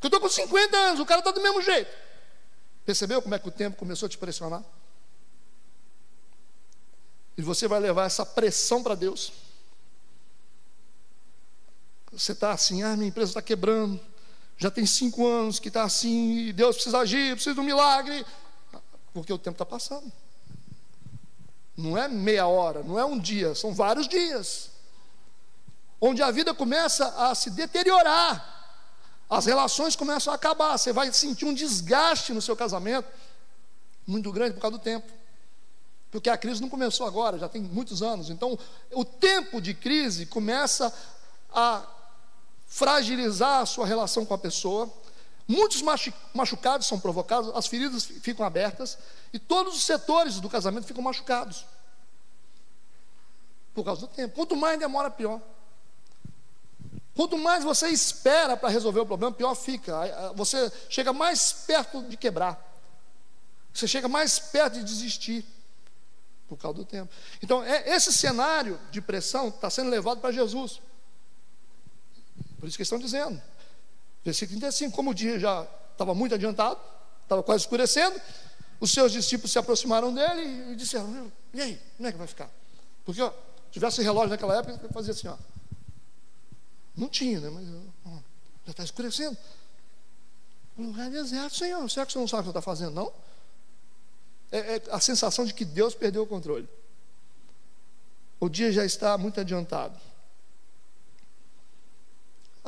Porque eu estou com 50 anos, o cara está do mesmo jeito. Percebeu como é que o tempo começou a te pressionar? E você vai levar essa pressão para Deus. Você está assim, ah, minha empresa está quebrando. Já tem cinco anos que está assim, e Deus precisa agir, precisa de um milagre. Porque o tempo está passando. Não é meia hora, não é um dia, são vários dias. Onde a vida começa a se deteriorar. As relações começam a acabar. Você vai sentir um desgaste no seu casamento muito grande por causa do tempo. Porque a crise não começou agora, já tem muitos anos. Então, o tempo de crise começa a fragilizar a sua relação com a pessoa. Muitos machucados são provocados, as feridas ficam abertas e todos os setores do casamento ficam machucados. Por causa do tempo. Quanto mais demora, pior. Quanto mais você espera para resolver o problema, pior fica. Você chega mais perto de quebrar. Você chega mais perto de desistir. Por causa do tempo. Então, é, esse cenário de pressão está sendo levado para Jesus. Por isso que estão dizendo. Versículo 35: Como o dia já estava muito adiantado, estava quase escurecendo, os seus discípulos se aproximaram dele e disseram: E aí, como é que vai ficar? Porque, ó, tivesse relógio naquela época, fazia assim, ó. Não tinha, né? Mas ó, já está escurecendo. O lugar é deserto, Senhor. Será que você não sabe o que está fazendo, não? É, é a sensação de que Deus perdeu o controle. O dia já está muito adiantado.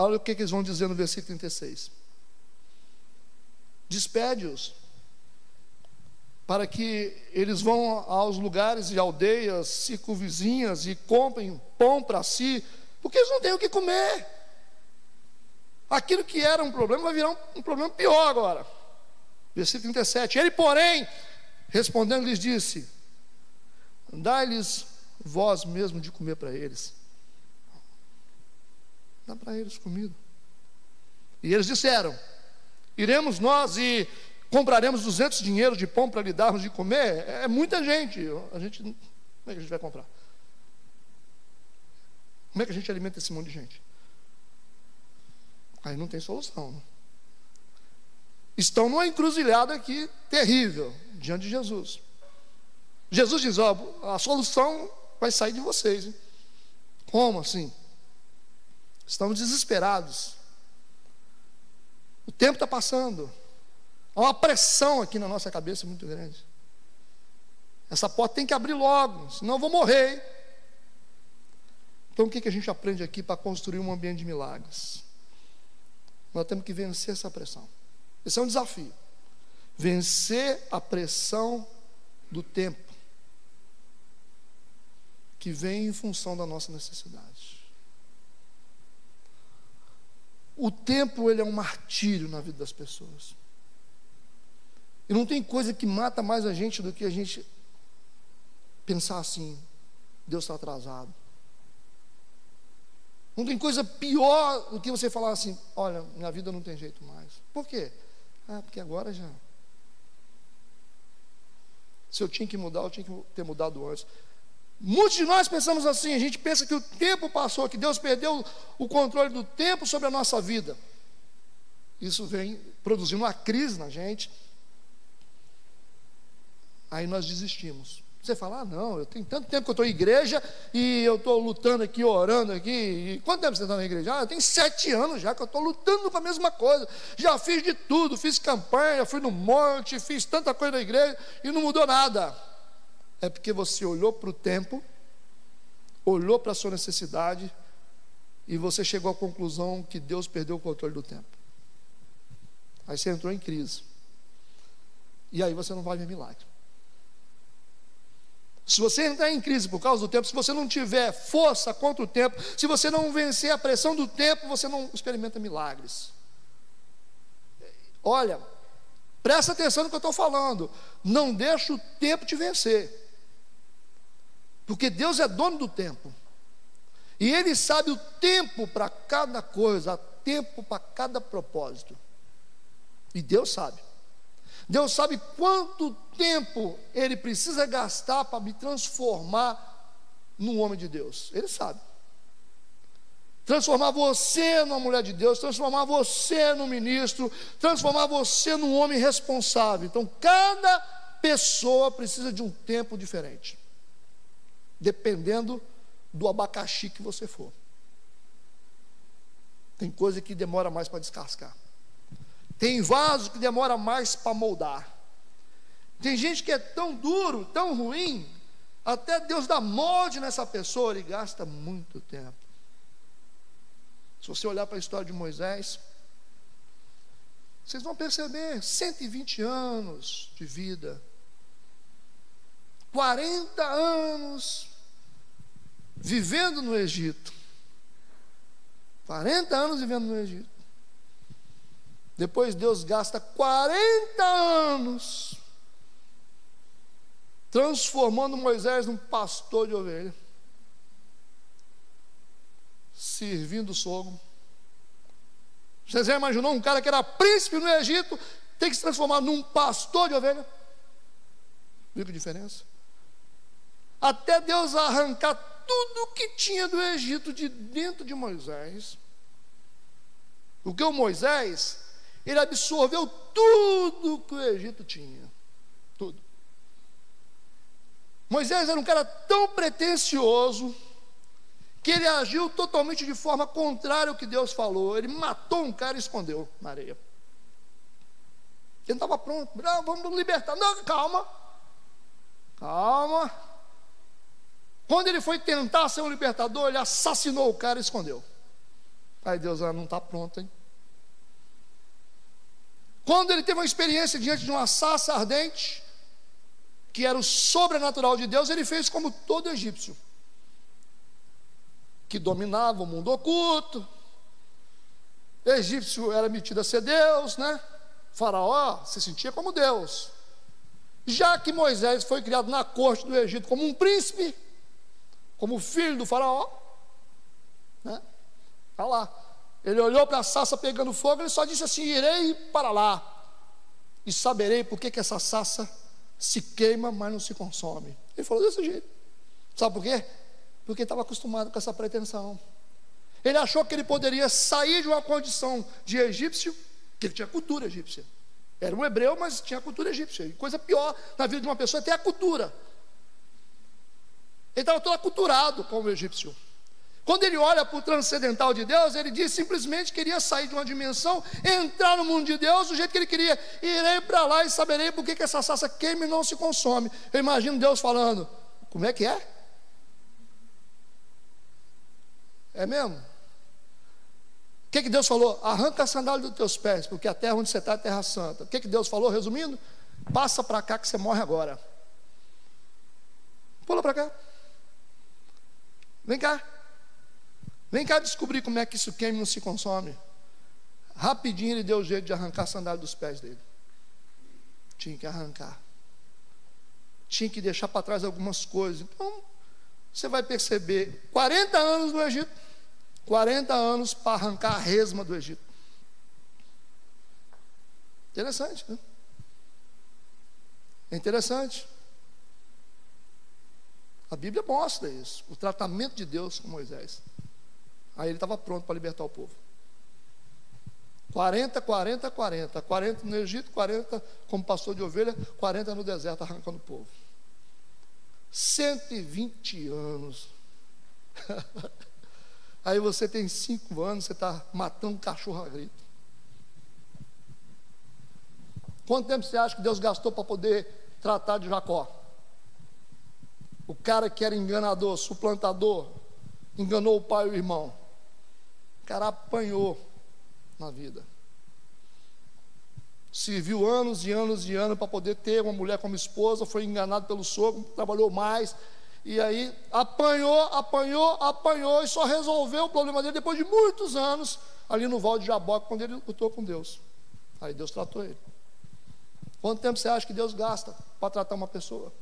Olha o que, eles vão dizer no versículo 36. Despede-os para que eles vão aos lugares e aldeias circunvizinhas e comprem pão para si, porque eles não têm o que comer. Aquilo que era um problema vai virar um, um problema pior agora. Versículo 37. Ele, porém, respondendo, lhes disse: Dai-lhes vós mesmo de comer para eles. Dá para eles comida. E eles disseram: Iremos nós e compraremos 200 dinheiros de pão para lhe darmos de comer? É muita gente. A gente como é que a gente vai comprar? Como é que a gente alimenta esse monte de gente? Aí não tem solução. Estão numa encruzilhada aqui terrível, diante de Jesus. Jesus diz: ó, a solução vai sair de vocês. Hein? Como assim? Estamos desesperados. O tempo está passando. Há uma pressão aqui na nossa cabeça muito grande. Essa porta tem que abrir logo, senão eu vou morrer. Então o que, que a gente aprende aqui para construir um ambiente de milagres? Nós temos que vencer essa pressão. Esse é um desafio. Vencer a pressão do tempo que vem em função da nossa necessidade. O tempo ele é um martírio na vida das pessoas. E não tem coisa que mata mais a gente do que a gente pensar assim: Deus está atrasado. Não tem coisa pior do que você falar assim: olha, minha vida não tem jeito mais. Por quê? Ah, porque agora já. Se eu tinha que mudar, eu tinha que ter mudado antes. Muitos de nós pensamos assim, a gente pensa que o tempo passou, que Deus perdeu o controle do tempo sobre a nossa vida. Isso vem produzindo uma crise na gente. Aí nós desistimos. Você fala, ah, não, eu tenho tanto tempo que eu estou em igreja e eu estou lutando aqui, orando aqui. E quanto tempo você está na igreja? Ah, eu tenho sete anos já que eu estou lutando com a mesma coisa. Já fiz de tudo, fiz campanha, fui no monte, fiz tanta coisa na igreja e não mudou nada é porque você olhou para o tempo, olhou para a sua necessidade e você chegou à conclusão que Deus perdeu o controle do tempo. Aí você entrou em crise. E aí você não vai ver milagre. Se você entrar em crise por causa do tempo, se você não tiver força contra o tempo, se você não vencer a pressão do tempo, você não experimenta milagres. Olha, presta atenção no que eu estou falando. Não deixa o tempo te vencer. Porque Deus é dono do tempo. E Ele sabe o tempo para cada coisa, tempo para cada propósito. E Deus sabe. Deus sabe quanto tempo Ele precisa gastar para me transformar num homem de Deus. Ele sabe. Transformar você numa mulher de Deus, transformar você num ministro, transformar você num homem responsável. Então, cada pessoa precisa de um tempo diferente dependendo do abacaxi que você for. Tem coisa que demora mais para descascar. Tem vaso que demora mais para moldar. Tem gente que é tão duro, tão ruim, até Deus dá molde nessa pessoa e gasta muito tempo. Se você olhar para a história de Moisés, vocês vão perceber 120 anos de vida, 40 anos vivendo no Egito. 40 anos vivendo no Egito. Depois Deus gasta 40 anos transformando Moisés num pastor de ovelha, servindo o sogro. Você já imaginou um cara que era príncipe no Egito tem que se transformar num pastor de ovelha? Viu que diferença? Até Deus arrancar tudo que tinha do Egito de dentro de Moisés. Porque o Moisés, ele absorveu tudo que o Egito tinha. Tudo. Moisés era um cara tão pretensioso que ele agiu totalmente de forma contrária ao que Deus falou. Ele matou um cara e escondeu na areia. Ele estava pronto. Vamos libertar. Não, calma. Calma. Quando ele foi tentar ser um libertador, ele assassinou o cara e escondeu. Aí Deus, ah, não está pronto, hein? Quando ele teve uma experiência diante de uma sarça ardente, que era o sobrenatural de Deus, ele fez como todo egípcio, que dominava o mundo oculto. Egípcio era metido a ser Deus, né? faraó se sentia como Deus. Já que Moisés foi criado na corte do Egito como um príncipe, como filho do faraó. Né? Está lá. Ele olhou para a sassa pegando fogo, ele só disse assim: Irei para lá e saberei por que, que essa sassa se queima, mas não se consome. Ele falou desse jeito. Sabe por quê? Porque estava acostumado com essa pretensão. Ele achou que ele poderia sair de uma condição de egípcio, que ele tinha cultura egípcia. Era um hebreu, mas tinha cultura egípcia. E coisa pior na vida de uma pessoa é ter a cultura. Ele estava todo aculturado como egípcio. Quando ele olha para o transcendental de Deus, ele diz simplesmente que queria sair de uma dimensão, entrar no mundo de Deus do jeito que ele queria. Irei para lá e saberei por que, que essa sassa queima e não se consome. Eu imagino Deus falando: Como é que é? É mesmo? O que, que Deus falou? Arranca a sandália dos teus pés, porque a terra onde você está é terra santa. O que, que Deus falou, resumindo? Passa para cá que você morre agora. Pula para cá. Vem cá. Vem cá descobrir como é que isso queima e não se consome. Rapidinho ele deu o jeito de arrancar a sandália dos pés dele. Tinha que arrancar. Tinha que deixar para trás algumas coisas. Então, você vai perceber 40 anos no Egito, 40 anos para arrancar a resma do Egito. Interessante, né? É interessante. A Bíblia mostra isso, o tratamento de Deus com Moisés. Aí ele estava pronto para libertar o povo. 40, 40, 40. 40 no Egito, 40 como pastor de ovelha, 40 no deserto arrancando o povo. 120 anos. Aí você tem cinco anos, você está matando cachorro a grito. Quanto tempo você acha que Deus gastou para poder tratar de Jacó? O cara que era enganador, suplantador, enganou o pai e o irmão. O cara apanhou na vida. Serviu anos e anos e anos para poder ter uma mulher como esposa, foi enganado pelo sogro, trabalhou mais, e aí apanhou, apanhou, apanhou e só resolveu o problema dele depois de muitos anos ali no Val de Jaboque, quando ele lutou com Deus. Aí Deus tratou ele. Quanto tempo você acha que Deus gasta para tratar uma pessoa?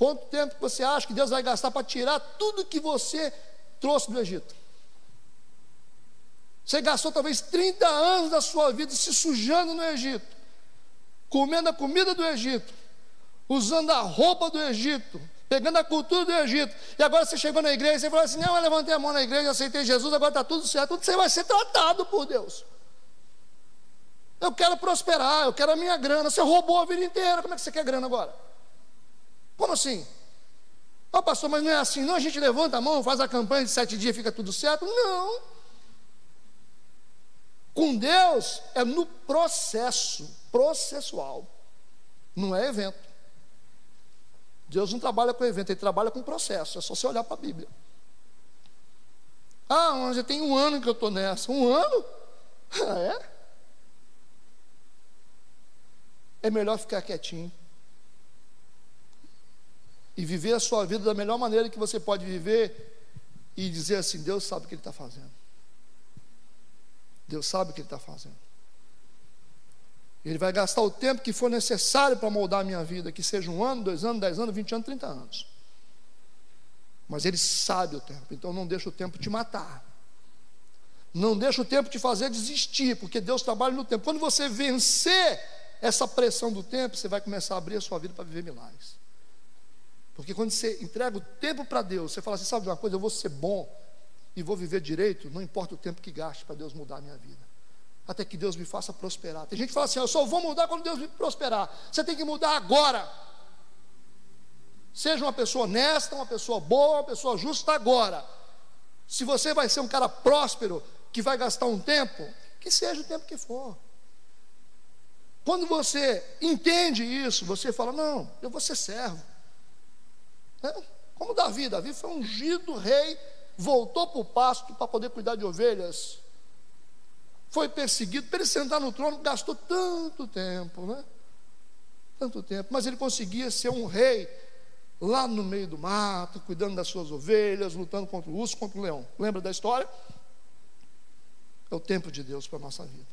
Quanto tempo você acha que Deus vai gastar para tirar tudo que você trouxe do Egito? Você gastou talvez 30 anos da sua vida se sujando no Egito, comendo a comida do Egito, usando a roupa do Egito, pegando a cultura do Egito, e agora você chegou na igreja e falou assim: não, eu levantei a mão na igreja, aceitei Jesus, agora está tudo certo, você vai ser tratado por Deus. Eu quero prosperar, eu quero a minha grana. Você roubou a vida inteira, como é que você quer grana agora? Como assim? Ah, pastor, mas não é assim, não? A gente levanta a mão, faz a campanha de sete dias, fica tudo certo? Não. Com Deus é no processo, processual, não é evento. Deus não trabalha com evento, ele trabalha com processo, é só você olhar para a Bíblia. Ah, mas já tem um ano que eu estou nessa. Um ano? Ah, é? É melhor ficar quietinho e viver a sua vida da melhor maneira que você pode viver e dizer assim: Deus sabe o que Ele está fazendo. Deus sabe o que Ele está fazendo. Ele vai gastar o tempo que for necessário para moldar a minha vida, que seja um ano, dois anos, dez anos, vinte anos, trinta anos. Mas Ele sabe o tempo, então não deixa o tempo te matar. Não deixa o tempo te fazer desistir, porque Deus trabalha no tempo. Quando você vencer essa pressão do tempo, você vai começar a abrir a sua vida para viver milagres. Porque quando você entrega o tempo para Deus, você fala assim: sabe de uma coisa, eu vou ser bom, e vou viver direito, não importa o tempo que gaste para Deus mudar a minha vida. Até que Deus me faça prosperar. Tem gente que fala assim: eu só vou mudar quando Deus me prosperar. Você tem que mudar agora. Seja uma pessoa honesta, uma pessoa boa, uma pessoa justa agora. Se você vai ser um cara próspero, que vai gastar um tempo, que seja o tempo que for. Quando você entende isso, você fala: Não, eu vou ser servo. É, como Davi, Davi foi ungido rei voltou para o pasto para poder cuidar de ovelhas, foi perseguido, para ele sentar no trono, gastou tanto tempo, né? Tanto tempo, mas ele conseguia ser um rei lá no meio do mato, cuidando das suas ovelhas, lutando contra o urso, contra o leão. Lembra da história? É o tempo de Deus para a nossa vida.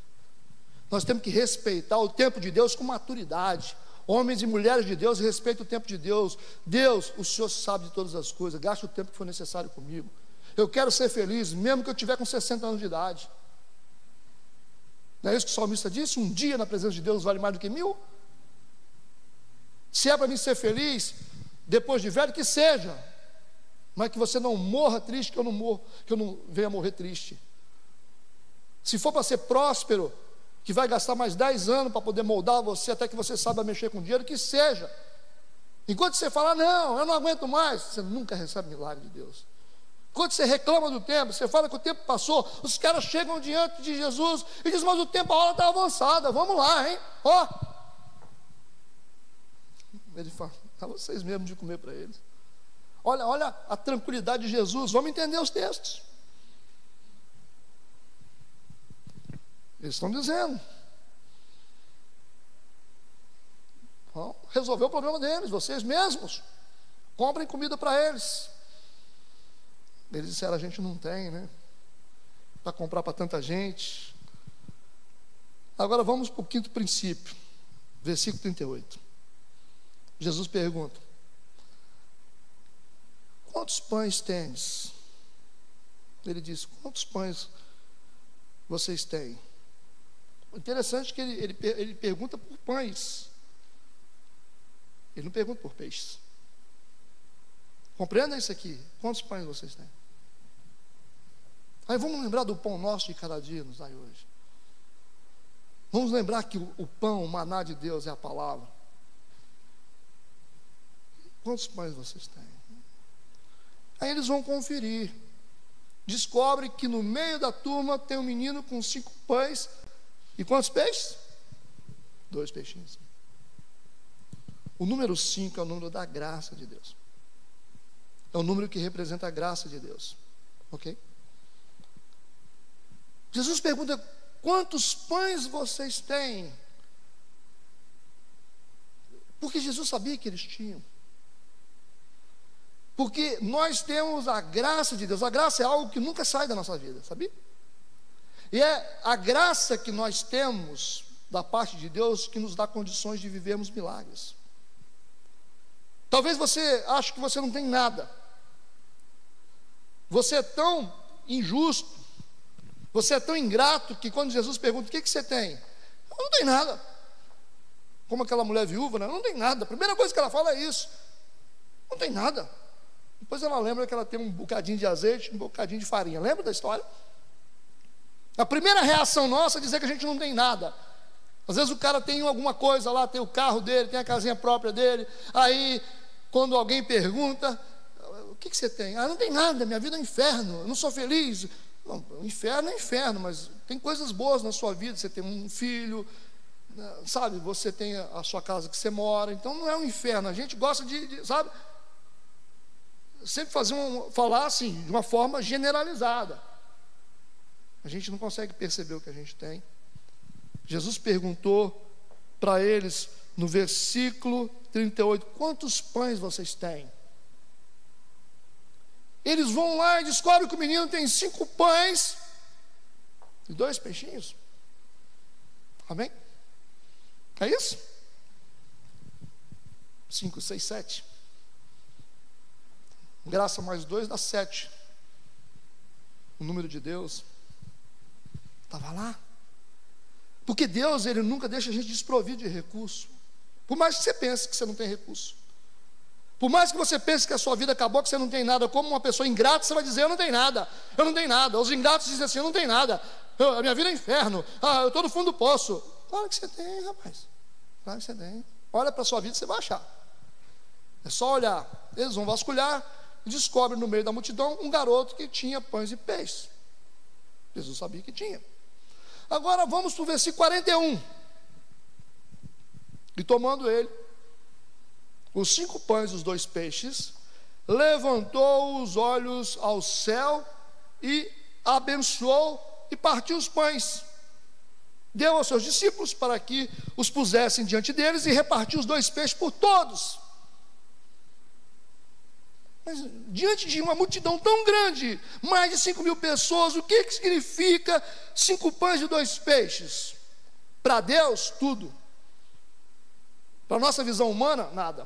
Nós temos que respeitar o tempo de Deus com maturidade. Homens e mulheres de Deus, respeitem o tempo de Deus. Deus, o Senhor sabe de todas as coisas, gaste o tempo que for necessário comigo. Eu quero ser feliz, mesmo que eu tiver com 60 anos de idade. Não é isso que o salmista disse? Um dia na presença de Deus vale mais do que mil? Se é para mim ser feliz, depois de velho, que seja. Mas que você não morra triste, que eu não morro, que eu não venha morrer triste. Se for para ser próspero, que vai gastar mais 10 anos para poder moldar você até que você saiba mexer com dinheiro, que seja. Enquanto você fala, não, eu não aguento mais, você nunca recebe milagre de Deus. Quando você reclama do tempo, você fala que o tempo passou, os caras chegam diante de Jesus e dizem, mas o tempo, a hora está avançada, vamos lá, hein? Ó. Ele fala, dá vocês mesmos de comer para eles. Olha, olha a tranquilidade de Jesus, vamos entender os textos. Eles estão dizendo. Vão resolver o problema deles, vocês mesmos. Comprem comida para eles. Eles disseram: a gente não tem, né? Para comprar para tanta gente. Agora vamos para o quinto princípio, versículo 38. Jesus pergunta: Quantos pães tens? Ele diz: Quantos pães vocês têm? Interessante que ele, ele, ele pergunta por pães. Ele não pergunta por peixes. Compreenda isso aqui. Quantos pães vocês têm? Aí vamos lembrar do pão nosso de cada dia nos dai hoje. Vamos lembrar que o, o pão, o maná de Deus é a palavra. Quantos pães vocês têm? Aí eles vão conferir. Descobre que no meio da turma tem um menino com cinco pães e quantos peixes? Dois peixinhos. O número cinco é o número da graça de Deus. É o número que representa a graça de Deus. Ok? Jesus pergunta: quantos pães vocês têm? Porque Jesus sabia que eles tinham. Porque nós temos a graça de Deus. A graça é algo que nunca sai da nossa vida, sabia? E é a graça que nós temos da parte de Deus que nos dá condições de vivermos milagres. Talvez você ache que você não tem nada. Você é tão injusto, você é tão ingrato que quando Jesus pergunta: "O que que você tem?" Eu não tenho nada. Como aquela mulher viúva, né? não tem nada. A primeira coisa que ela fala é isso. Não tem nada. Depois ela lembra que ela tem um bocadinho de azeite, um bocadinho de farinha. Lembra da história? A primeira reação nossa é dizer que a gente não tem nada. Às vezes o cara tem alguma coisa lá, tem o carro dele, tem a casinha própria dele. Aí, quando alguém pergunta, o que, que você tem? Ah, não tem nada, minha vida é um inferno, eu não sou feliz. Não, inferno é inferno, mas tem coisas boas na sua vida. Você tem um filho, sabe? Você tem a sua casa que você mora, então não é um inferno. A gente gosta de, de sabe? Sempre fazer um, falar assim, de uma forma generalizada. A gente não consegue perceber o que a gente tem. Jesus perguntou para eles no versículo 38: Quantos pães vocês têm? Eles vão lá e descobrem que o menino tem cinco pães e dois peixinhos. Amém? É isso? Cinco, seis, sete. Graça mais dois dá sete. O número de Deus. Estava lá. Porque Deus, Ele nunca deixa a gente desprovido de recurso. Por mais que você pense que você não tem recurso. Por mais que você pense que a sua vida acabou, que você não tem nada, como uma pessoa ingrata, você vai dizer: Eu não tenho nada, eu não tenho nada. Os ingratos dizem assim: Eu não tenho nada, eu, a minha vida é inferno, ah, eu estou no fundo do poço. Claro que você tem, rapaz. Claro que você tem. Olha para a sua vida e você vai achar. É só olhar. Eles vão vasculhar e descobrem no meio da multidão um garoto que tinha pães e peixes. Jesus sabia que tinha. Agora vamos para o versículo 41. E tomando ele os cinco pães e os dois peixes, levantou os olhos ao céu e abençoou e partiu os pães. Deu aos seus discípulos para que os pusessem diante deles e repartiu os dois peixes por todos. Mas diante de uma multidão tão grande, mais de 5 mil pessoas, o que, que significa cinco pães e dois peixes? Para Deus, tudo. Para a nossa visão humana, nada.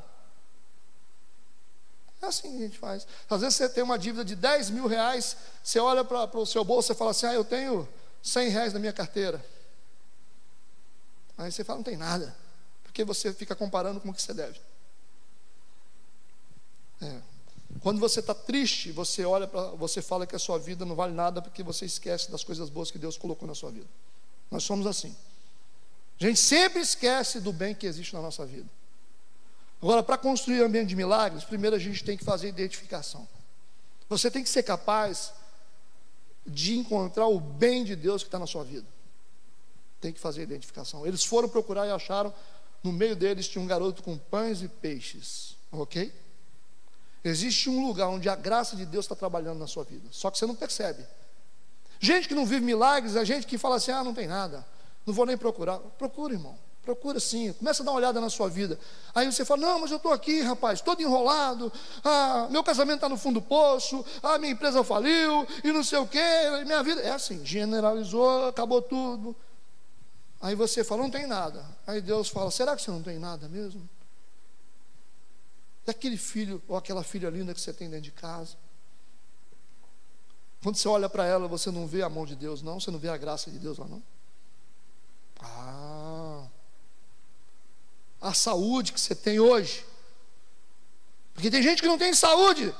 É assim que a gente faz. Às vezes você tem uma dívida de 10 mil reais, você olha para o seu bolso e fala assim: Ah, eu tenho 100 reais na minha carteira. Aí você fala: Não tem nada. Porque você fica comparando com o que você deve. É. Quando você está triste, você olha para, você fala que a sua vida não vale nada porque você esquece das coisas boas que Deus colocou na sua vida. Nós somos assim. A gente sempre esquece do bem que existe na nossa vida. Agora, para construir um ambiente de milagres, primeiro a gente tem que fazer identificação. Você tem que ser capaz de encontrar o bem de Deus que está na sua vida. Tem que fazer identificação. Eles foram procurar e acharam, no meio deles tinha um garoto com pães e peixes. Ok? Existe um lugar onde a graça de Deus está trabalhando na sua vida, só que você não percebe. Gente que não vive milagres, é gente que fala assim: ah, não tem nada, não vou nem procurar. Procura, irmão. Procura sim, começa a dar uma olhada na sua vida. Aí você fala: Não, mas eu estou aqui, rapaz, todo enrolado. Ah, meu casamento está no fundo do poço. Ah, minha empresa faliu. E não sei o quê. Minha vida. É assim, generalizou, acabou tudo. Aí você fala: Não tem nada. Aí Deus fala: Será que você não tem nada mesmo? Daquele filho ou aquela filha linda que você tem dentro de casa. Quando você olha para ela, você não vê a mão de Deus, não? Você não vê a graça de Deus lá, não? Ah a saúde que você tem hoje. Porque tem gente que não tem saúde,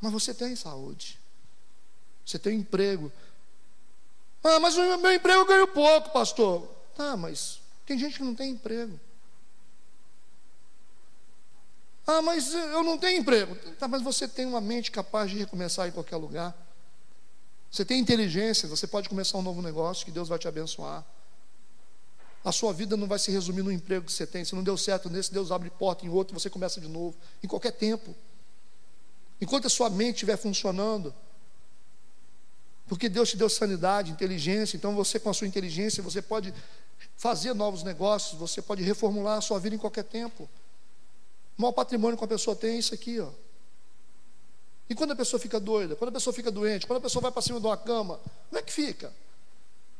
mas você tem saúde. Você tem emprego. Ah, mas o meu emprego eu ganho pouco, pastor. Tá, mas tem gente que não tem emprego. Ah, mas eu não tenho emprego. Tá, mas você tem uma mente capaz de recomeçar em qualquer lugar. Você tem inteligência, você pode começar um novo negócio que Deus vai te abençoar. A sua vida não vai se resumir no emprego que você tem. Se não deu certo nesse, Deus abre porta em outro, você começa de novo, em qualquer tempo. Enquanto a sua mente estiver funcionando, porque Deus te deu sanidade, inteligência, então você com a sua inteligência, você pode fazer novos negócios, você pode reformular a sua vida em qualquer tempo. O maior patrimônio que a pessoa tem é isso aqui, ó. E quando a pessoa fica doida, quando a pessoa fica doente, quando a pessoa vai para cima de uma cama, como é que fica?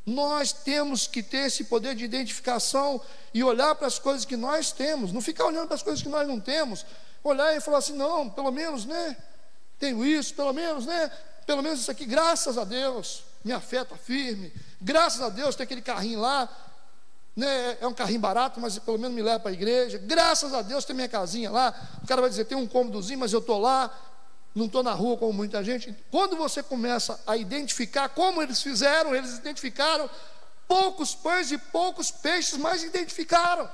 Nós temos que ter esse poder de identificação e olhar para as coisas que nós temos, não ficar olhando para as coisas que nós não temos, olhar e falar assim: não, pelo menos, né? Tenho isso, pelo menos, né? Pelo menos isso aqui, graças a Deus, minha fé está firme, graças a Deus tem aquele carrinho lá, né? É um carrinho barato, mas pelo menos me leva para a igreja, graças a Deus tem minha casinha lá. O cara vai dizer: tem um cômodozinho, mas eu estou lá, não estou na rua como muita gente. Quando você começa a identificar como eles fizeram, eles identificaram poucos pães e poucos peixes, mas identificaram.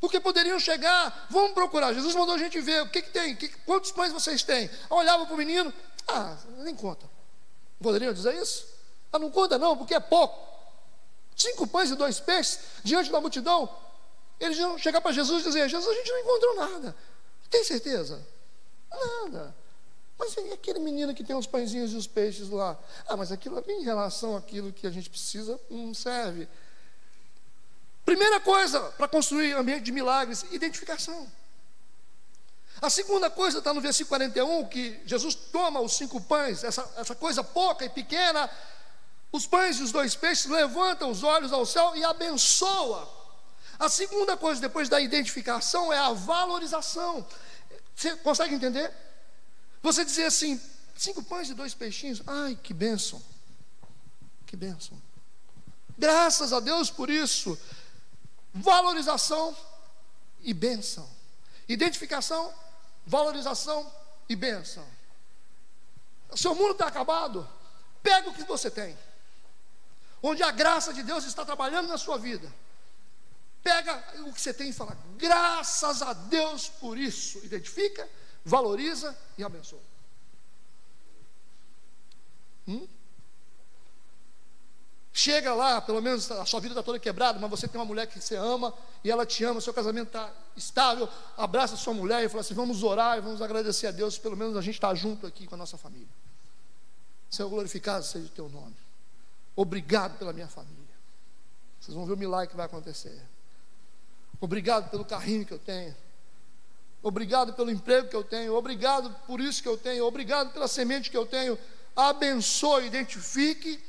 Porque poderiam chegar, vamos procurar. Jesus mandou a gente ver o que, que tem, que, quantos pães vocês têm. Olhava para o menino, ah, nem conta. Poderiam dizer isso? Ah, não conta não, porque é pouco. Cinco pães e dois peixes diante da multidão. Eles iam chegar para Jesus e dizer: Jesus, a gente não encontrou nada. Tem certeza? Nada. Mas e aquele menino que tem os pãezinhos e os peixes lá? Ah, mas aquilo em relação àquilo que a gente precisa não serve. Primeira coisa para construir ambiente de milagres, identificação. A segunda coisa está no versículo 41, que Jesus toma os cinco pães, essa, essa coisa pouca e pequena, os pães e os dois peixes, levanta os olhos ao céu e abençoa. A segunda coisa, depois da identificação, é a valorização. Você consegue entender? Você dizer assim, cinco pães e dois peixinhos, ai, que bênção, que bênção. Graças a Deus por isso. Valorização e bênção. Identificação, valorização e bênção. O seu mundo está acabado. Pega o que você tem. Onde a graça de Deus está trabalhando na sua vida. Pega o que você tem e fala, graças a Deus por isso. Identifica, valoriza e abençoa. Hum? Chega lá, pelo menos a sua vida está toda quebrada, mas você tem uma mulher que você ama e ela te ama, seu casamento está estável. Abraça a sua mulher e fala assim: vamos orar e vamos agradecer a Deus, pelo menos a gente está junto aqui com a nossa família. Senhor, glorificado seja o teu nome. Obrigado pela minha família. Vocês vão ver o milagre que vai acontecer. Obrigado pelo carrinho que eu tenho. Obrigado pelo emprego que eu tenho. Obrigado por isso que eu tenho. Obrigado pela semente que eu tenho. Abençoe, identifique,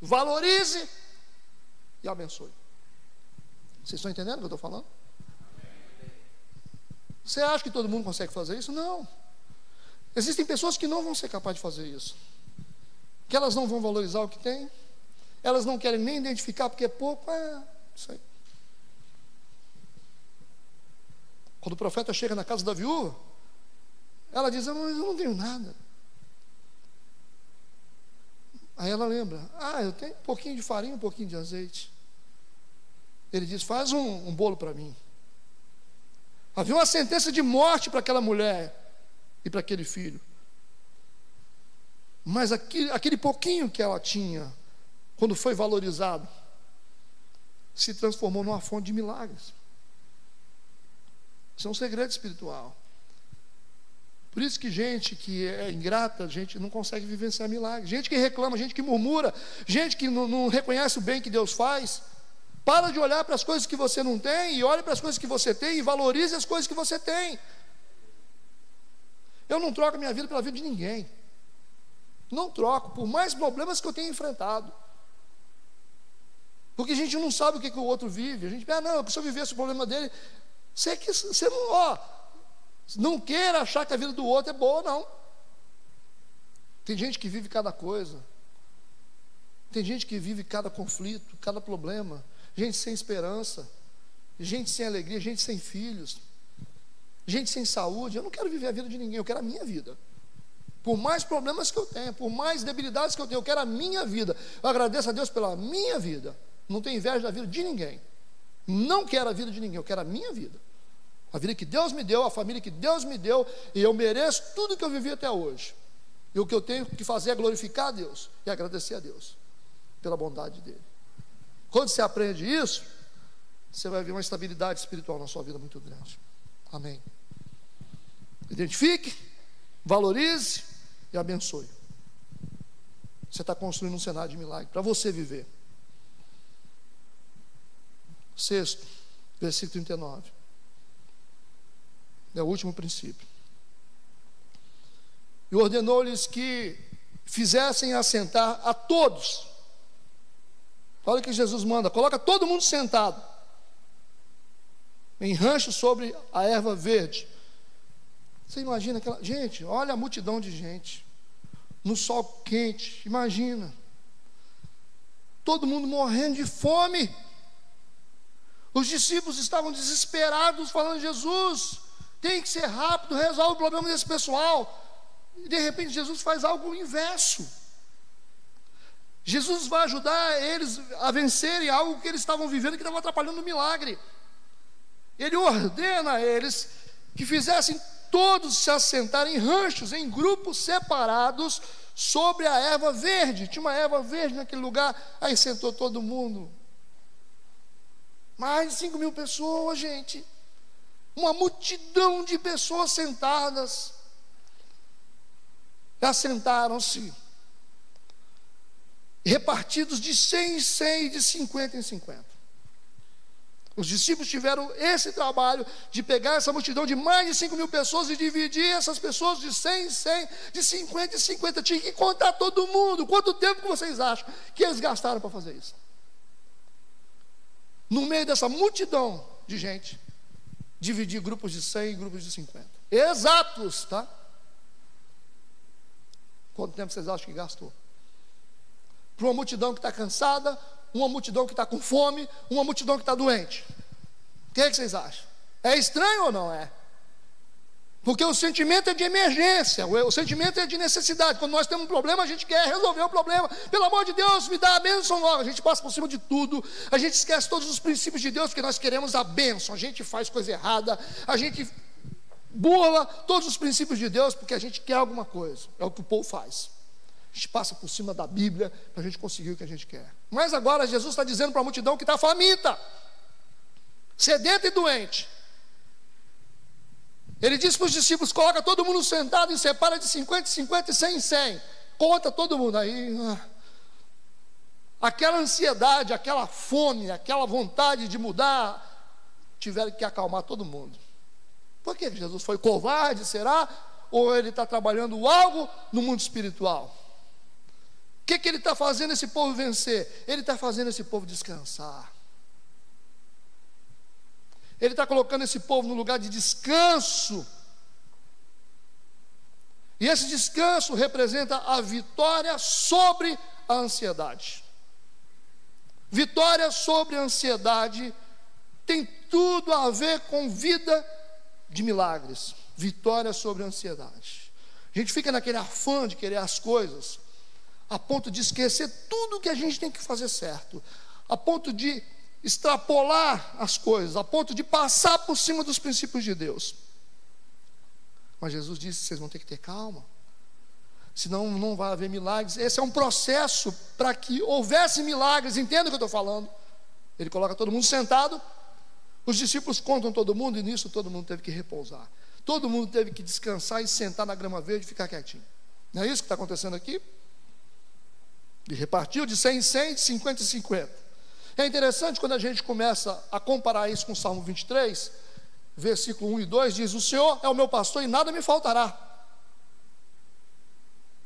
valorize e abençoe. Vocês estão entendendo o que eu estou falando? Você acha que todo mundo consegue fazer isso? Não. Existem pessoas que não vão ser capazes de fazer isso. Que elas não vão valorizar o que têm. Elas não querem nem identificar porque é pouco. É, isso aí. Quando o profeta chega na casa da viúva, ela diz: Eu não, tenho nada. Aí ela lembra: Ah, eu tenho um pouquinho de farinha, um pouquinho de azeite. Ele diz: Faz um, um bolo para mim. Havia uma sentença de morte para aquela mulher e para aquele filho. Mas aquele, aquele pouquinho que ela tinha, quando foi valorizado, se transformou numa fonte de milagres. Isso é um segredo espiritual. Por isso que gente que é ingrata, gente não consegue vivenciar milagres. Gente que reclama, gente que murmura, gente que não, não reconhece o bem que Deus faz. Para de olhar para as coisas que você não tem e olhe para as coisas que você tem e valorize as coisas que você tem. Eu não troco minha vida pela vida de ninguém. Não troco, por mais problemas que eu tenha enfrentado. Porque a gente não sabe o que, que o outro vive. A gente ah, não, se eu vivesse o problema dele, você, que, você não, ó, não queira achar que a vida do outro é boa, não. Tem gente que vive cada coisa. Tem gente que vive cada conflito, cada problema. Gente sem esperança. Gente sem alegria, gente sem filhos. Gente sem saúde. Eu não quero viver a vida de ninguém, eu quero a minha vida. Por mais problemas que eu tenha, por mais debilidades que eu tenha, eu quero a minha vida. Eu agradeço a Deus pela minha vida. Não tenho inveja da vida de ninguém. Não quero a vida de ninguém, eu quero a minha vida. A vida que Deus me deu, a família que Deus me deu, e eu mereço tudo que eu vivi até hoje. E o que eu tenho que fazer é glorificar a Deus e agradecer a Deus pela bondade dele. Quando você aprende isso, você vai ver uma estabilidade espiritual na sua vida muito grande. Amém. Identifique, valorize e abençoe. Você está construindo um cenário de milagre para você viver. Sexto, versículo 39. É o último princípio. E ordenou-lhes que fizessem assentar a todos. Olha o que Jesus manda: coloca todo mundo sentado, em rancho sobre a erva verde. Você imagina aquela. Gente, olha a multidão de gente, no sol quente, imagina. Todo mundo morrendo de fome. Os discípulos estavam desesperados, falando: Jesus, tem que ser rápido, resolve o problema desse pessoal. E de repente Jesus faz algo inverso. Jesus vai ajudar eles a vencerem algo que eles estavam vivendo que estava atrapalhando o milagre. Ele ordena a eles que fizessem todos se assentarem em ranchos, em grupos separados, sobre a erva verde. Tinha uma erva verde naquele lugar, aí sentou todo mundo. Mais de 5 mil pessoas, gente uma multidão de pessoas sentadas. Assentaram-se, repartidos de 100 em 100 e de 50 em 50. Os discípulos tiveram esse trabalho de pegar essa multidão de mais de 5 mil pessoas e dividir essas pessoas de 100 em 100, de 50 em 50. Tinha que contar todo mundo. Quanto tempo que vocês acham que eles gastaram para fazer isso? No meio dessa multidão de gente, dividir grupos de 100 em grupos de 50. Exatos, tá? Quanto tempo vocês acham que gastou? Para uma multidão que está cansada, uma multidão que está com fome, uma multidão que está doente. O que, é que vocês acham? É estranho ou não é? Porque o sentimento é de emergência, o sentimento é de necessidade. Quando nós temos um problema, a gente quer resolver o problema. Pelo amor de Deus, me dá a bênção logo. A gente passa por cima de tudo, a gente esquece todos os princípios de Deus, porque nós queremos a bênção. A gente faz coisa errada, a gente burla todos os princípios de Deus, porque a gente quer alguma coisa. É o que o povo faz. Gente passa por cima da Bíblia para a gente conseguir o que a gente quer. Mas agora Jesus está dizendo para a multidão que está faminta, sedenta e doente ele disse para os discípulos: coloca todo mundo sentado e separa de 50, 50 e 100 em 100. Conta todo mundo. Aí, ah, aquela ansiedade, aquela fome, aquela vontade de mudar, tiveram que acalmar todo mundo. Por que Jesus foi covarde, será? Ou ele está trabalhando algo no mundo espiritual? Que, que ele está fazendo esse povo vencer? Ele está fazendo esse povo descansar. Ele está colocando esse povo no lugar de descanso. E esse descanso representa a vitória sobre a ansiedade. Vitória sobre a ansiedade tem tudo a ver com vida de milagres. Vitória sobre a ansiedade. A gente fica naquele afã de querer as coisas, a ponto de esquecer tudo que a gente tem que fazer certo, a ponto de extrapolar as coisas, a ponto de passar por cima dos princípios de Deus. Mas Jesus disse: vocês vão ter que ter calma, senão não vai haver milagres. Esse é um processo para que houvesse milagres, entenda o que eu estou falando. Ele coloca todo mundo sentado, os discípulos contam todo mundo, e nisso todo mundo teve que repousar. Todo mundo teve que descansar e sentar na grama verde e ficar quietinho. Não é isso que está acontecendo aqui? Ele repartiu de 100 em 100, de 50 em 50. É interessante quando a gente começa a comparar isso com o Salmo 23, versículo 1 e 2, diz: O Senhor é o meu pastor e nada me faltará.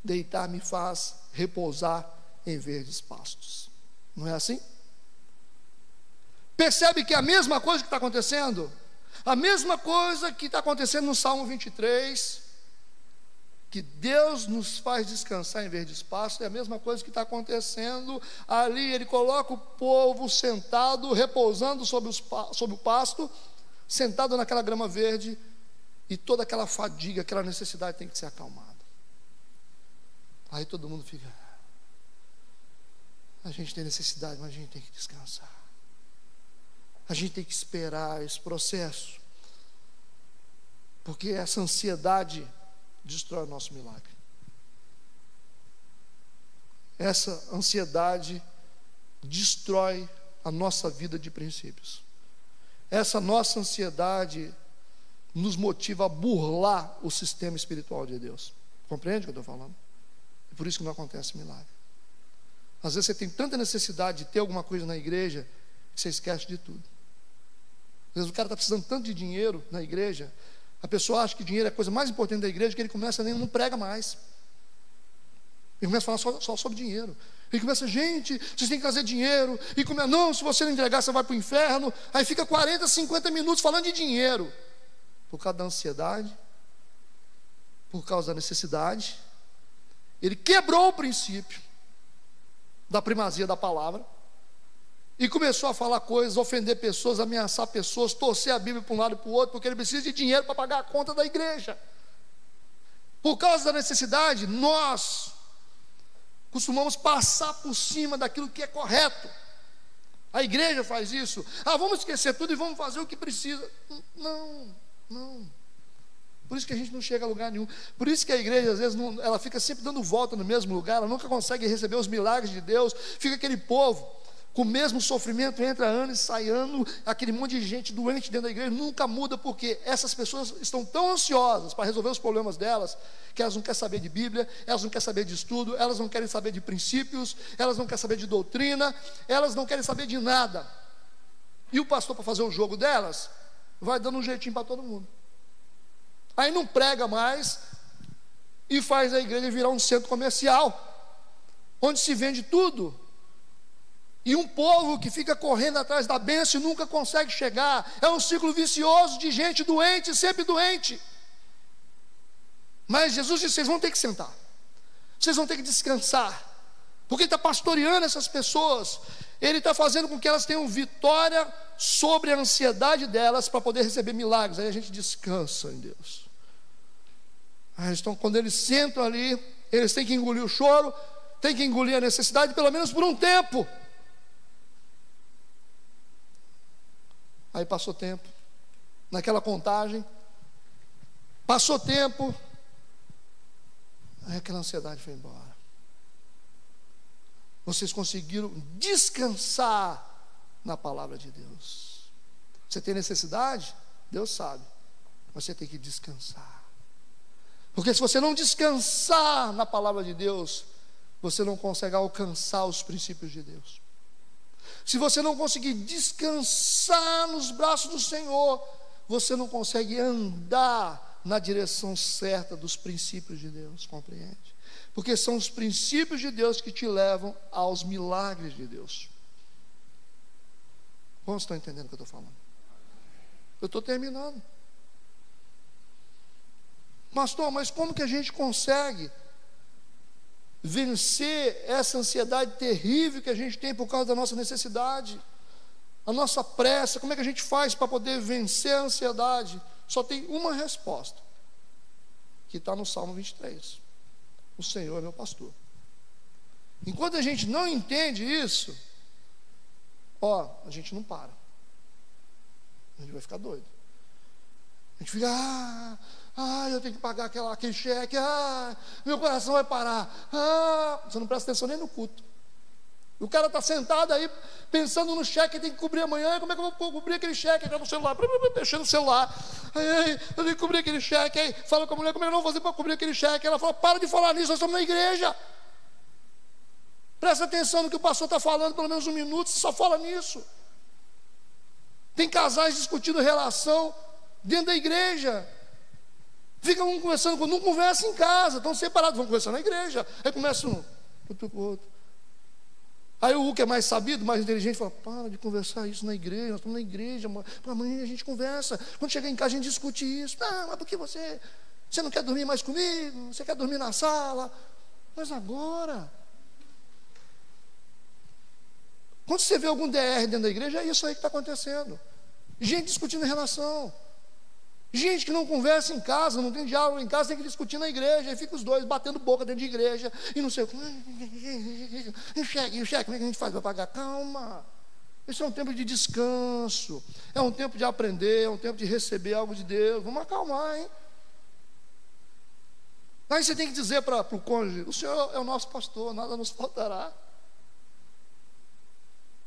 Deitar me faz repousar em verdes pastos. Não é assim? Percebe que é a mesma coisa que está acontecendo? A mesma coisa que está acontecendo no Salmo 23, que Deus nos faz descansar em vez de espaço, é a mesma coisa que está acontecendo ali. Ele coloca o povo sentado, repousando sobre, os, sobre o pasto, sentado naquela grama verde, e toda aquela fadiga, aquela necessidade tem que ser acalmada. Aí todo mundo fica. A gente tem necessidade, mas a gente tem que descansar. A gente tem que esperar esse processo. Porque essa ansiedade destrói o nosso milagre. Essa ansiedade destrói a nossa vida de princípios. Essa nossa ansiedade nos motiva a burlar o sistema espiritual de Deus. Compreende o que eu estou falando? É por isso que não acontece milagre. Às vezes você tem tanta necessidade de ter alguma coisa na igreja que você esquece de tudo. Às vezes o cara está precisando tanto de dinheiro na igreja a pessoa acha que dinheiro é a coisa mais importante da igreja, que ele começa nem não prega mais. Ele começa a falar só, só sobre dinheiro. Ele começa, gente, vocês têm que trazer dinheiro. E começa, não, se você não entregar, você vai para o inferno. Aí fica 40, 50 minutos falando de dinheiro. Por causa da ansiedade, por causa da necessidade. Ele quebrou o princípio da primazia da palavra. E começou a falar coisas, ofender pessoas, ameaçar pessoas, torcer a Bíblia para um lado e para o outro, porque ele precisa de dinheiro para pagar a conta da igreja. Por causa da necessidade, nós costumamos passar por cima daquilo que é correto. A igreja faz isso. Ah, vamos esquecer tudo e vamos fazer o que precisa. Não, não. Por isso que a gente não chega a lugar nenhum. Por isso que a igreja, às vezes, não, ela fica sempre dando volta no mesmo lugar, ela nunca consegue receber os milagres de Deus. Fica aquele povo com o mesmo sofrimento, entra ano e sai ano, aquele monte de gente doente dentro da igreja, nunca muda, porque essas pessoas estão tão ansiosas para resolver os problemas delas, que elas não querem saber de Bíblia, elas não querem saber de estudo, elas não querem saber de princípios, elas não querem saber de doutrina, elas não querem saber de nada. E o pastor, para fazer o jogo delas, vai dando um jeitinho para todo mundo. Aí não prega mais e faz a igreja virar um centro comercial, onde se vende tudo e um povo que fica correndo atrás da bênção e nunca consegue chegar. É um ciclo vicioso de gente doente, sempre doente. Mas Jesus disse: vocês vão ter que sentar, vocês vão ter que descansar, porque Ele está pastoreando essas pessoas, Ele está fazendo com que elas tenham vitória sobre a ansiedade delas para poder receber milagres. Aí a gente descansa em Deus. Então, quando eles sentam ali, eles têm que engolir o choro, têm que engolir a necessidade, pelo menos por um tempo. Aí passou tempo, naquela contagem, passou tempo, aí aquela ansiedade foi embora. Vocês conseguiram descansar na palavra de Deus. Você tem necessidade? Deus sabe. Você tem que descansar. Porque se você não descansar na palavra de Deus, você não consegue alcançar os princípios de Deus se você não conseguir descansar nos braços do Senhor, você não consegue andar na direção certa dos princípios de Deus, compreende? Porque são os princípios de Deus que te levam aos milagres de Deus. Quantos estão entendendo o que eu estou falando? Eu estou terminando. Pastor, mas como que a gente consegue vencer essa ansiedade terrível que a gente tem por causa da nossa necessidade, a nossa pressa, como é que a gente faz para poder vencer a ansiedade? Só tem uma resposta, que está no Salmo 23: O Senhor é meu pastor. Enquanto a gente não entende isso, Ó, a gente não para. A gente vai ficar doido. A gente fica, ah, ah eu tenho que pagar aquela, aquele cheque, ah, meu coração vai parar. Ah, você não presta atenção nem no culto. O cara está sentado aí, pensando no cheque que tem que cobrir amanhã. Como é que eu vou cobrir aquele cheque? Está no celular, mexendo no celular. Aí, eu tenho que cobrir aquele cheque. Aí fala com a mulher, como é que eu vou fazer para cobrir aquele cheque? Ela fala, para de falar nisso, nós estamos na igreja. Presta atenção no que o pastor está falando, pelo menos um minuto, você só fala nisso. Tem casais discutindo relação dentro da igreja. Fica um conversando com não conversa em casa, estão separados, vão conversar na igreja. Aí começa um, outro com o outro. Aí o que é mais sabido, mais inteligente, fala: para de conversar isso na igreja, nós estamos na igreja, amanhã a gente conversa. Quando chegar em casa a gente discute isso. Não, mas por que você? Você não quer dormir mais comigo? Você quer dormir na sala? Mas agora. Quando você vê algum DR dentro da igreja, é isso aí que está acontecendo. Gente discutindo relação. Gente que não conversa em casa, não tem diálogo em casa, tem que discutir na igreja, e fica os dois batendo boca dentro de igreja, e não sei o que. E o cheque, e o cheque, como é que a gente faz para pagar? Calma. Esse é um tempo de descanso, é um tempo de aprender, é um tempo de receber algo de Deus. Vamos acalmar, hein? Aí você tem que dizer para o cônjuge: o Senhor é o nosso pastor, nada nos faltará.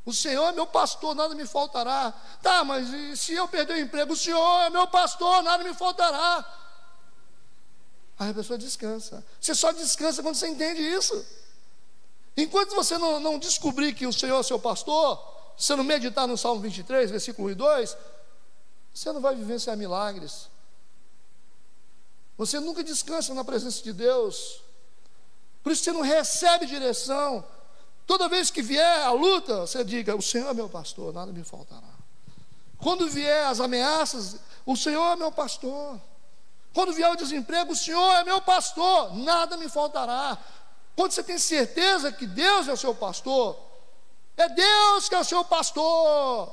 O Senhor é meu pastor, nada me faltará. Tá, mas se eu perder o emprego, o Senhor é meu pastor, nada me faltará. Aí a pessoa descansa. Você só descansa quando você entende isso. Enquanto você não, não descobrir que o Senhor é seu pastor, você não meditar no Salmo 23, versículo 1 e 2, você não vai vivenciar milagres. Você nunca descansa na presença de Deus. Por isso você não recebe direção. Toda vez que vier a luta, você diga: O Senhor é meu pastor, nada me faltará. Quando vier as ameaças, o Senhor é meu pastor. Quando vier o desemprego, o Senhor é meu pastor, nada me faltará. Quando você tem certeza que Deus é o seu pastor, é Deus que é o seu pastor.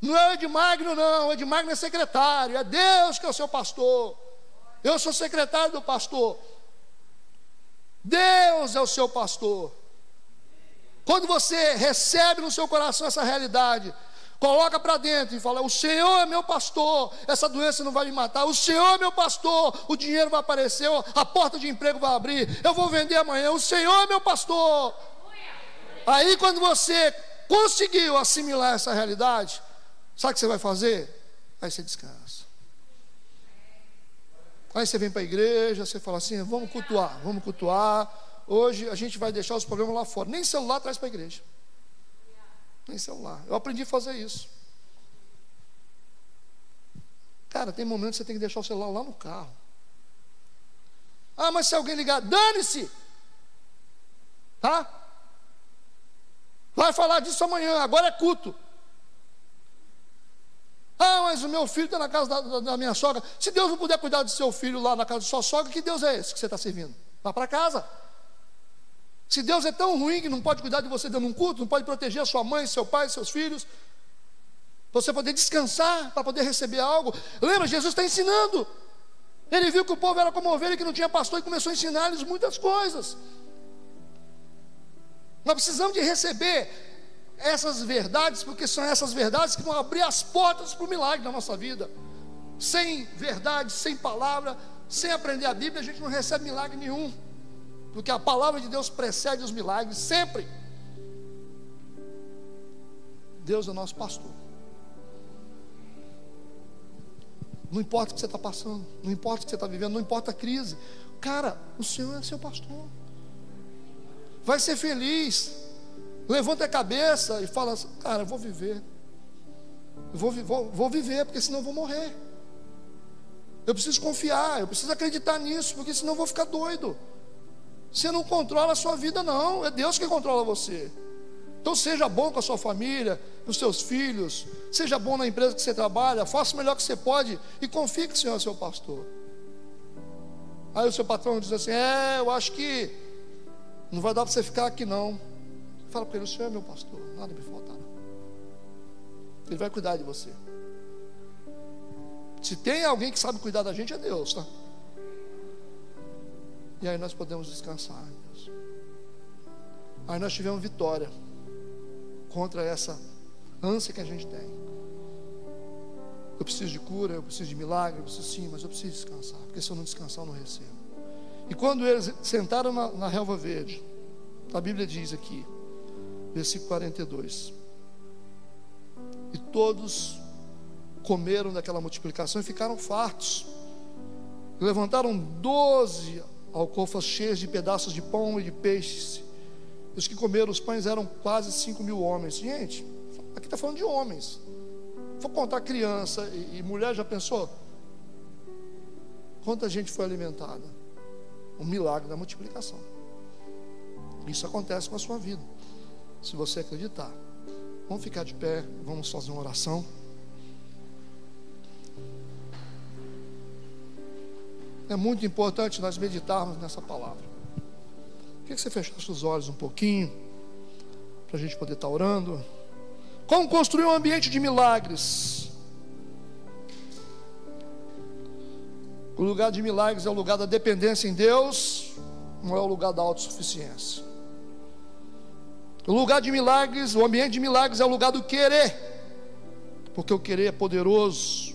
Não é o Edmagno, não. O Edmagno é secretário. É Deus que é o seu pastor. Eu sou secretário do pastor. Deus é o seu pastor. Quando você recebe no seu coração essa realidade, coloca para dentro e fala: O Senhor é meu pastor, essa doença não vai me matar. O Senhor é meu pastor, o dinheiro vai aparecer, a porta de emprego vai abrir, eu vou vender amanhã. O Senhor é meu pastor. Aí, quando você conseguiu assimilar essa realidade, sabe o que você vai fazer? Aí você descansa. Aí você vem para a igreja, você fala assim: vamos cultuar, vamos cultuar. Hoje a gente vai deixar os problemas lá fora. Nem celular traz para a igreja. Nem celular. Eu aprendi a fazer isso. Cara, tem momentos que você tem que deixar o celular lá no carro. Ah, mas se alguém ligar, dane-se! Tá? Vai falar disso amanhã, agora é culto. Ah, mas o meu filho está na casa da, da, da, minha sogra. Se Deus não puder cuidar do seu filho lá na casa da sua sogra, que Deus é esse que você está servindo? Vá para casa. Se Deus é tão ruim que não pode cuidar de você dando um culto, não pode proteger a sua mãe, seu pai, seus filhos, você poder descansar, para poder receber algo. Lembra, Jesus está ensinando. Ele viu que o povo era como ovelha que não tinha pastor e começou a ensinar-lhes muitas coisas. Nós precisamos de receber essas verdades, porque são essas verdades que vão abrir as portas para o milagre na nossa vida. Sem verdade, sem palavra, sem aprender a Bíblia, a gente não recebe milagre nenhum porque a palavra de Deus precede os milagres sempre. Deus é nosso pastor. Não importa o que você está passando, não importa o que você está vivendo, não importa a crise. Cara, o Senhor é seu pastor. Vai ser feliz. Levanta a cabeça e fala: Cara, eu vou viver. Eu vou, vou, vou viver, porque senão eu vou morrer. Eu preciso confiar, eu preciso acreditar nisso, porque senão eu vou ficar doido. Você não controla a sua vida, não. É Deus que controla você. Então seja bom com a sua família, com os seus filhos, seja bom na empresa que você trabalha, faça o melhor que você pode e confie que o Senhor é seu pastor. Aí o seu patrão diz assim: É, eu acho que não vai dar para você ficar aqui não. Fala para ele: O Senhor é meu pastor, nada me faltará. Ele vai cuidar de você. Se tem alguém que sabe cuidar da gente, é Deus, tá? E aí nós podemos descansar, Deus. Aí nós tivemos vitória contra essa ânsia que a gente tem. Eu preciso de cura, eu preciso de milagre, eu preciso sim, mas eu preciso descansar, porque se eu não descansar, eu não recebo. E quando eles sentaram na, na relva verde, a Bíblia diz aqui, versículo 42, e todos comeram daquela multiplicação e ficaram fartos. Levantaram doze alcofas cheias de pedaços de pão e de peixes. E os que comeram os pães eram quase cinco mil homens. Gente, aqui está falando de homens. Vou contar criança e, e mulher, já pensou? Quanta gente foi alimentada? Um milagre da multiplicação. Isso acontece com a sua vida. Se você acreditar. Vamos ficar de pé, vamos fazer uma oração. É muito importante nós meditarmos nessa palavra. Queria que você fechasse os olhos um pouquinho, para a gente poder estar orando. Como construir um ambiente de milagres? O lugar de milagres é o lugar da dependência em Deus, não é o lugar da autossuficiência. O lugar de milagres, o ambiente de milagres é o lugar do querer, porque o querer é poderoso.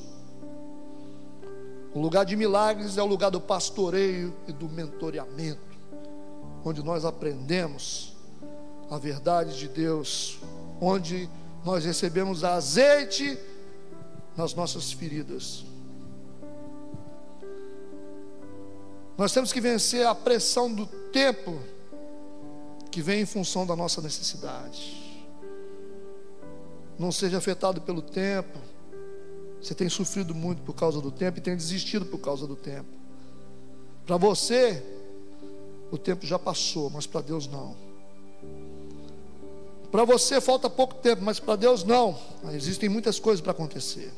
O lugar de milagres é o lugar do pastoreio e do mentoreamento, onde nós aprendemos a verdade de Deus, onde nós recebemos azeite nas nossas feridas. Nós temos que vencer a pressão do tempo que vem em função da nossa necessidade. Não seja afetado pelo tempo. Você tem sofrido muito por causa do tempo e tem desistido por causa do tempo. Para você, o tempo já passou, mas para Deus não. Para você falta pouco tempo, mas para Deus não. Existem muitas coisas para acontecer.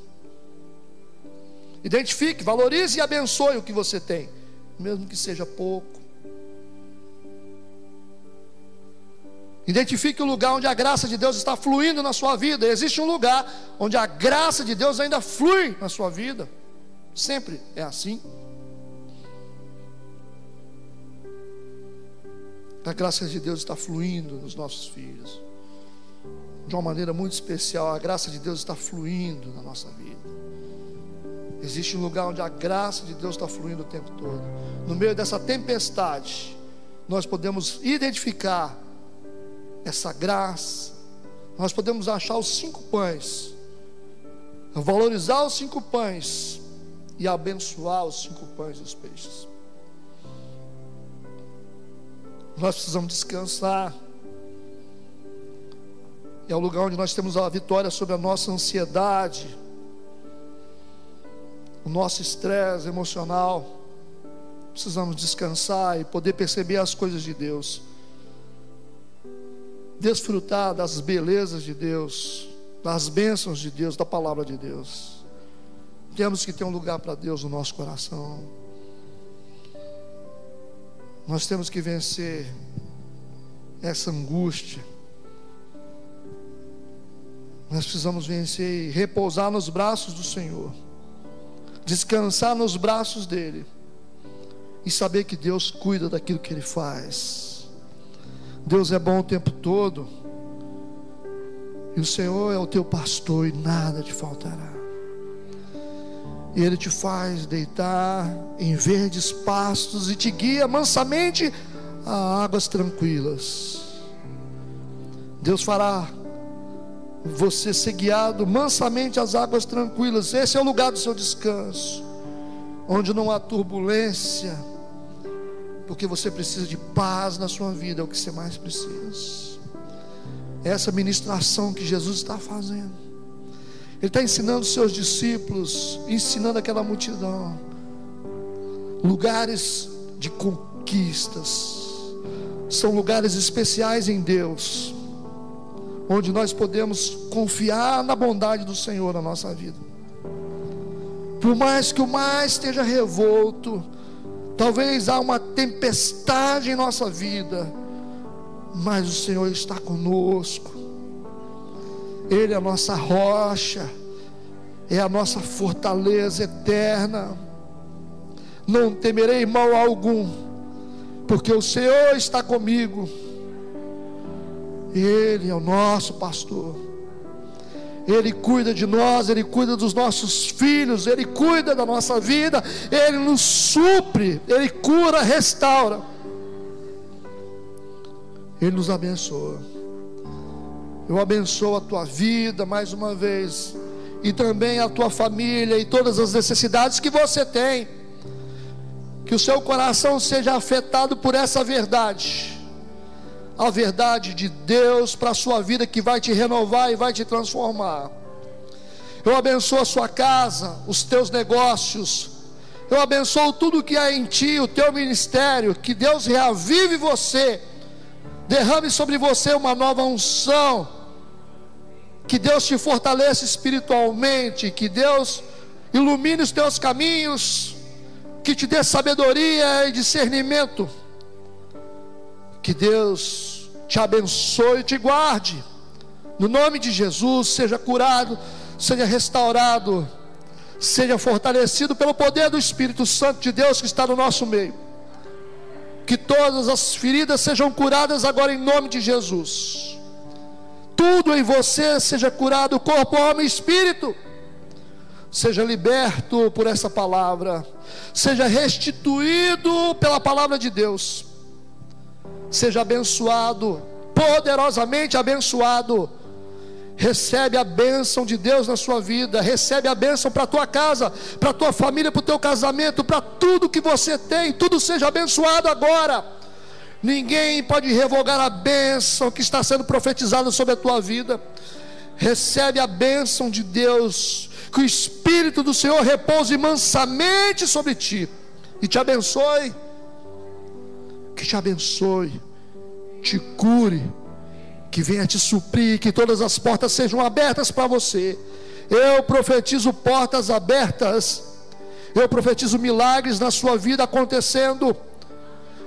Identifique, valorize e abençoe o que você tem, mesmo que seja pouco. Identifique o lugar onde a graça de Deus está fluindo na sua vida. Existe um lugar onde a graça de Deus ainda flui na sua vida. Sempre é assim. A graça de Deus está fluindo nos nossos filhos de uma maneira muito especial. A graça de Deus está fluindo na nossa vida. Existe um lugar onde a graça de Deus está fluindo o tempo todo. No meio dessa tempestade, nós podemos identificar essa graça. Nós podemos achar os cinco pães, valorizar os cinco pães e abençoar os cinco pães e os peixes. Nós precisamos descansar é o lugar onde nós temos a vitória sobre a nossa ansiedade, o nosso estresse emocional. Precisamos descansar e poder perceber as coisas de Deus, desfrutar das belezas de Deus, das bênçãos de Deus, da palavra de Deus. Temos que ter um lugar para Deus no nosso coração. Nós temos que vencer essa angústia nós precisamos vencer e repousar nos braços do Senhor, descansar nos braços dEle e saber que Deus cuida daquilo que Ele faz. Deus é bom o tempo todo, e o Senhor é o teu pastor e nada te faltará. E Ele te faz deitar em verdes pastos e te guia mansamente a águas tranquilas. Deus fará você ser guiado mansamente às águas tranquilas. Esse é o lugar do seu descanso, onde não há turbulência, porque você precisa de paz na sua vida, é o que você mais precisa. Essa ministração que Jesus está fazendo. Ele está ensinando seus discípulos, ensinando aquela multidão, lugares de conquistas, são lugares especiais em Deus onde nós podemos confiar na bondade do Senhor na nossa vida. Por mais que o mar esteja revolto, talvez há uma tempestade em nossa vida, mas o Senhor está conosco. Ele é a nossa rocha, é a nossa fortaleza eterna. Não temerei mal algum, porque o Senhor está comigo ele é o nosso pastor. Ele cuida de nós, Ele cuida dos nossos filhos, Ele cuida da nossa vida, Ele nos supre, Ele cura, restaura. Ele nos abençoa. Eu abençoo a tua vida mais uma vez, e também a tua família e todas as necessidades que você tem. Que o seu coração seja afetado por essa verdade, a verdade de Deus para a sua vida que vai te renovar e vai te transformar. Eu abençoo a sua casa, os teus negócios, eu abençoo tudo que há em ti, o teu ministério, que Deus reavive você, derrame sobre você uma nova unção que Deus te fortaleça espiritualmente, que Deus ilumine os teus caminhos, que te dê sabedoria e discernimento. Que Deus te abençoe e te guarde. No nome de Jesus, seja curado, seja restaurado, seja fortalecido pelo poder do Espírito Santo de Deus que está no nosso meio. Que todas as feridas sejam curadas agora em nome de Jesus tudo em você seja curado, corpo, alma e espírito. Seja liberto por essa palavra, seja restituído pela palavra de Deus, seja abençoado, poderosamente abençoado. Recebe a bênção de Deus na sua vida, recebe a bênção para a tua casa, para a tua família, para o teu casamento, para tudo que você tem, tudo seja abençoado agora Ninguém pode revogar a bênção que está sendo profetizada sobre a tua vida. Recebe a bênção de Deus, que o Espírito do Senhor repouse mansamente sobre ti e te abençoe. Que te abençoe, te cure, que venha te suprir, que todas as portas sejam abertas para você. Eu profetizo portas abertas, eu profetizo milagres na sua vida acontecendo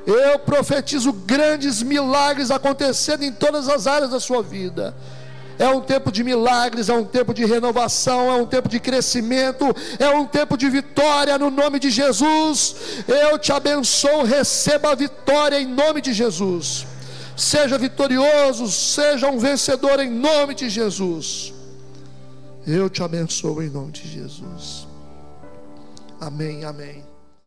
eu profetizo grandes milagres acontecendo em todas as áreas da sua vida. É um tempo de milagres, é um tempo de renovação, é um tempo de crescimento, é um tempo de vitória no nome de Jesus. Eu te abençoo, receba a vitória em nome de Jesus. Seja vitorioso, seja um vencedor em nome de Jesus. Eu te abençoo em nome de Jesus. Amém, amém.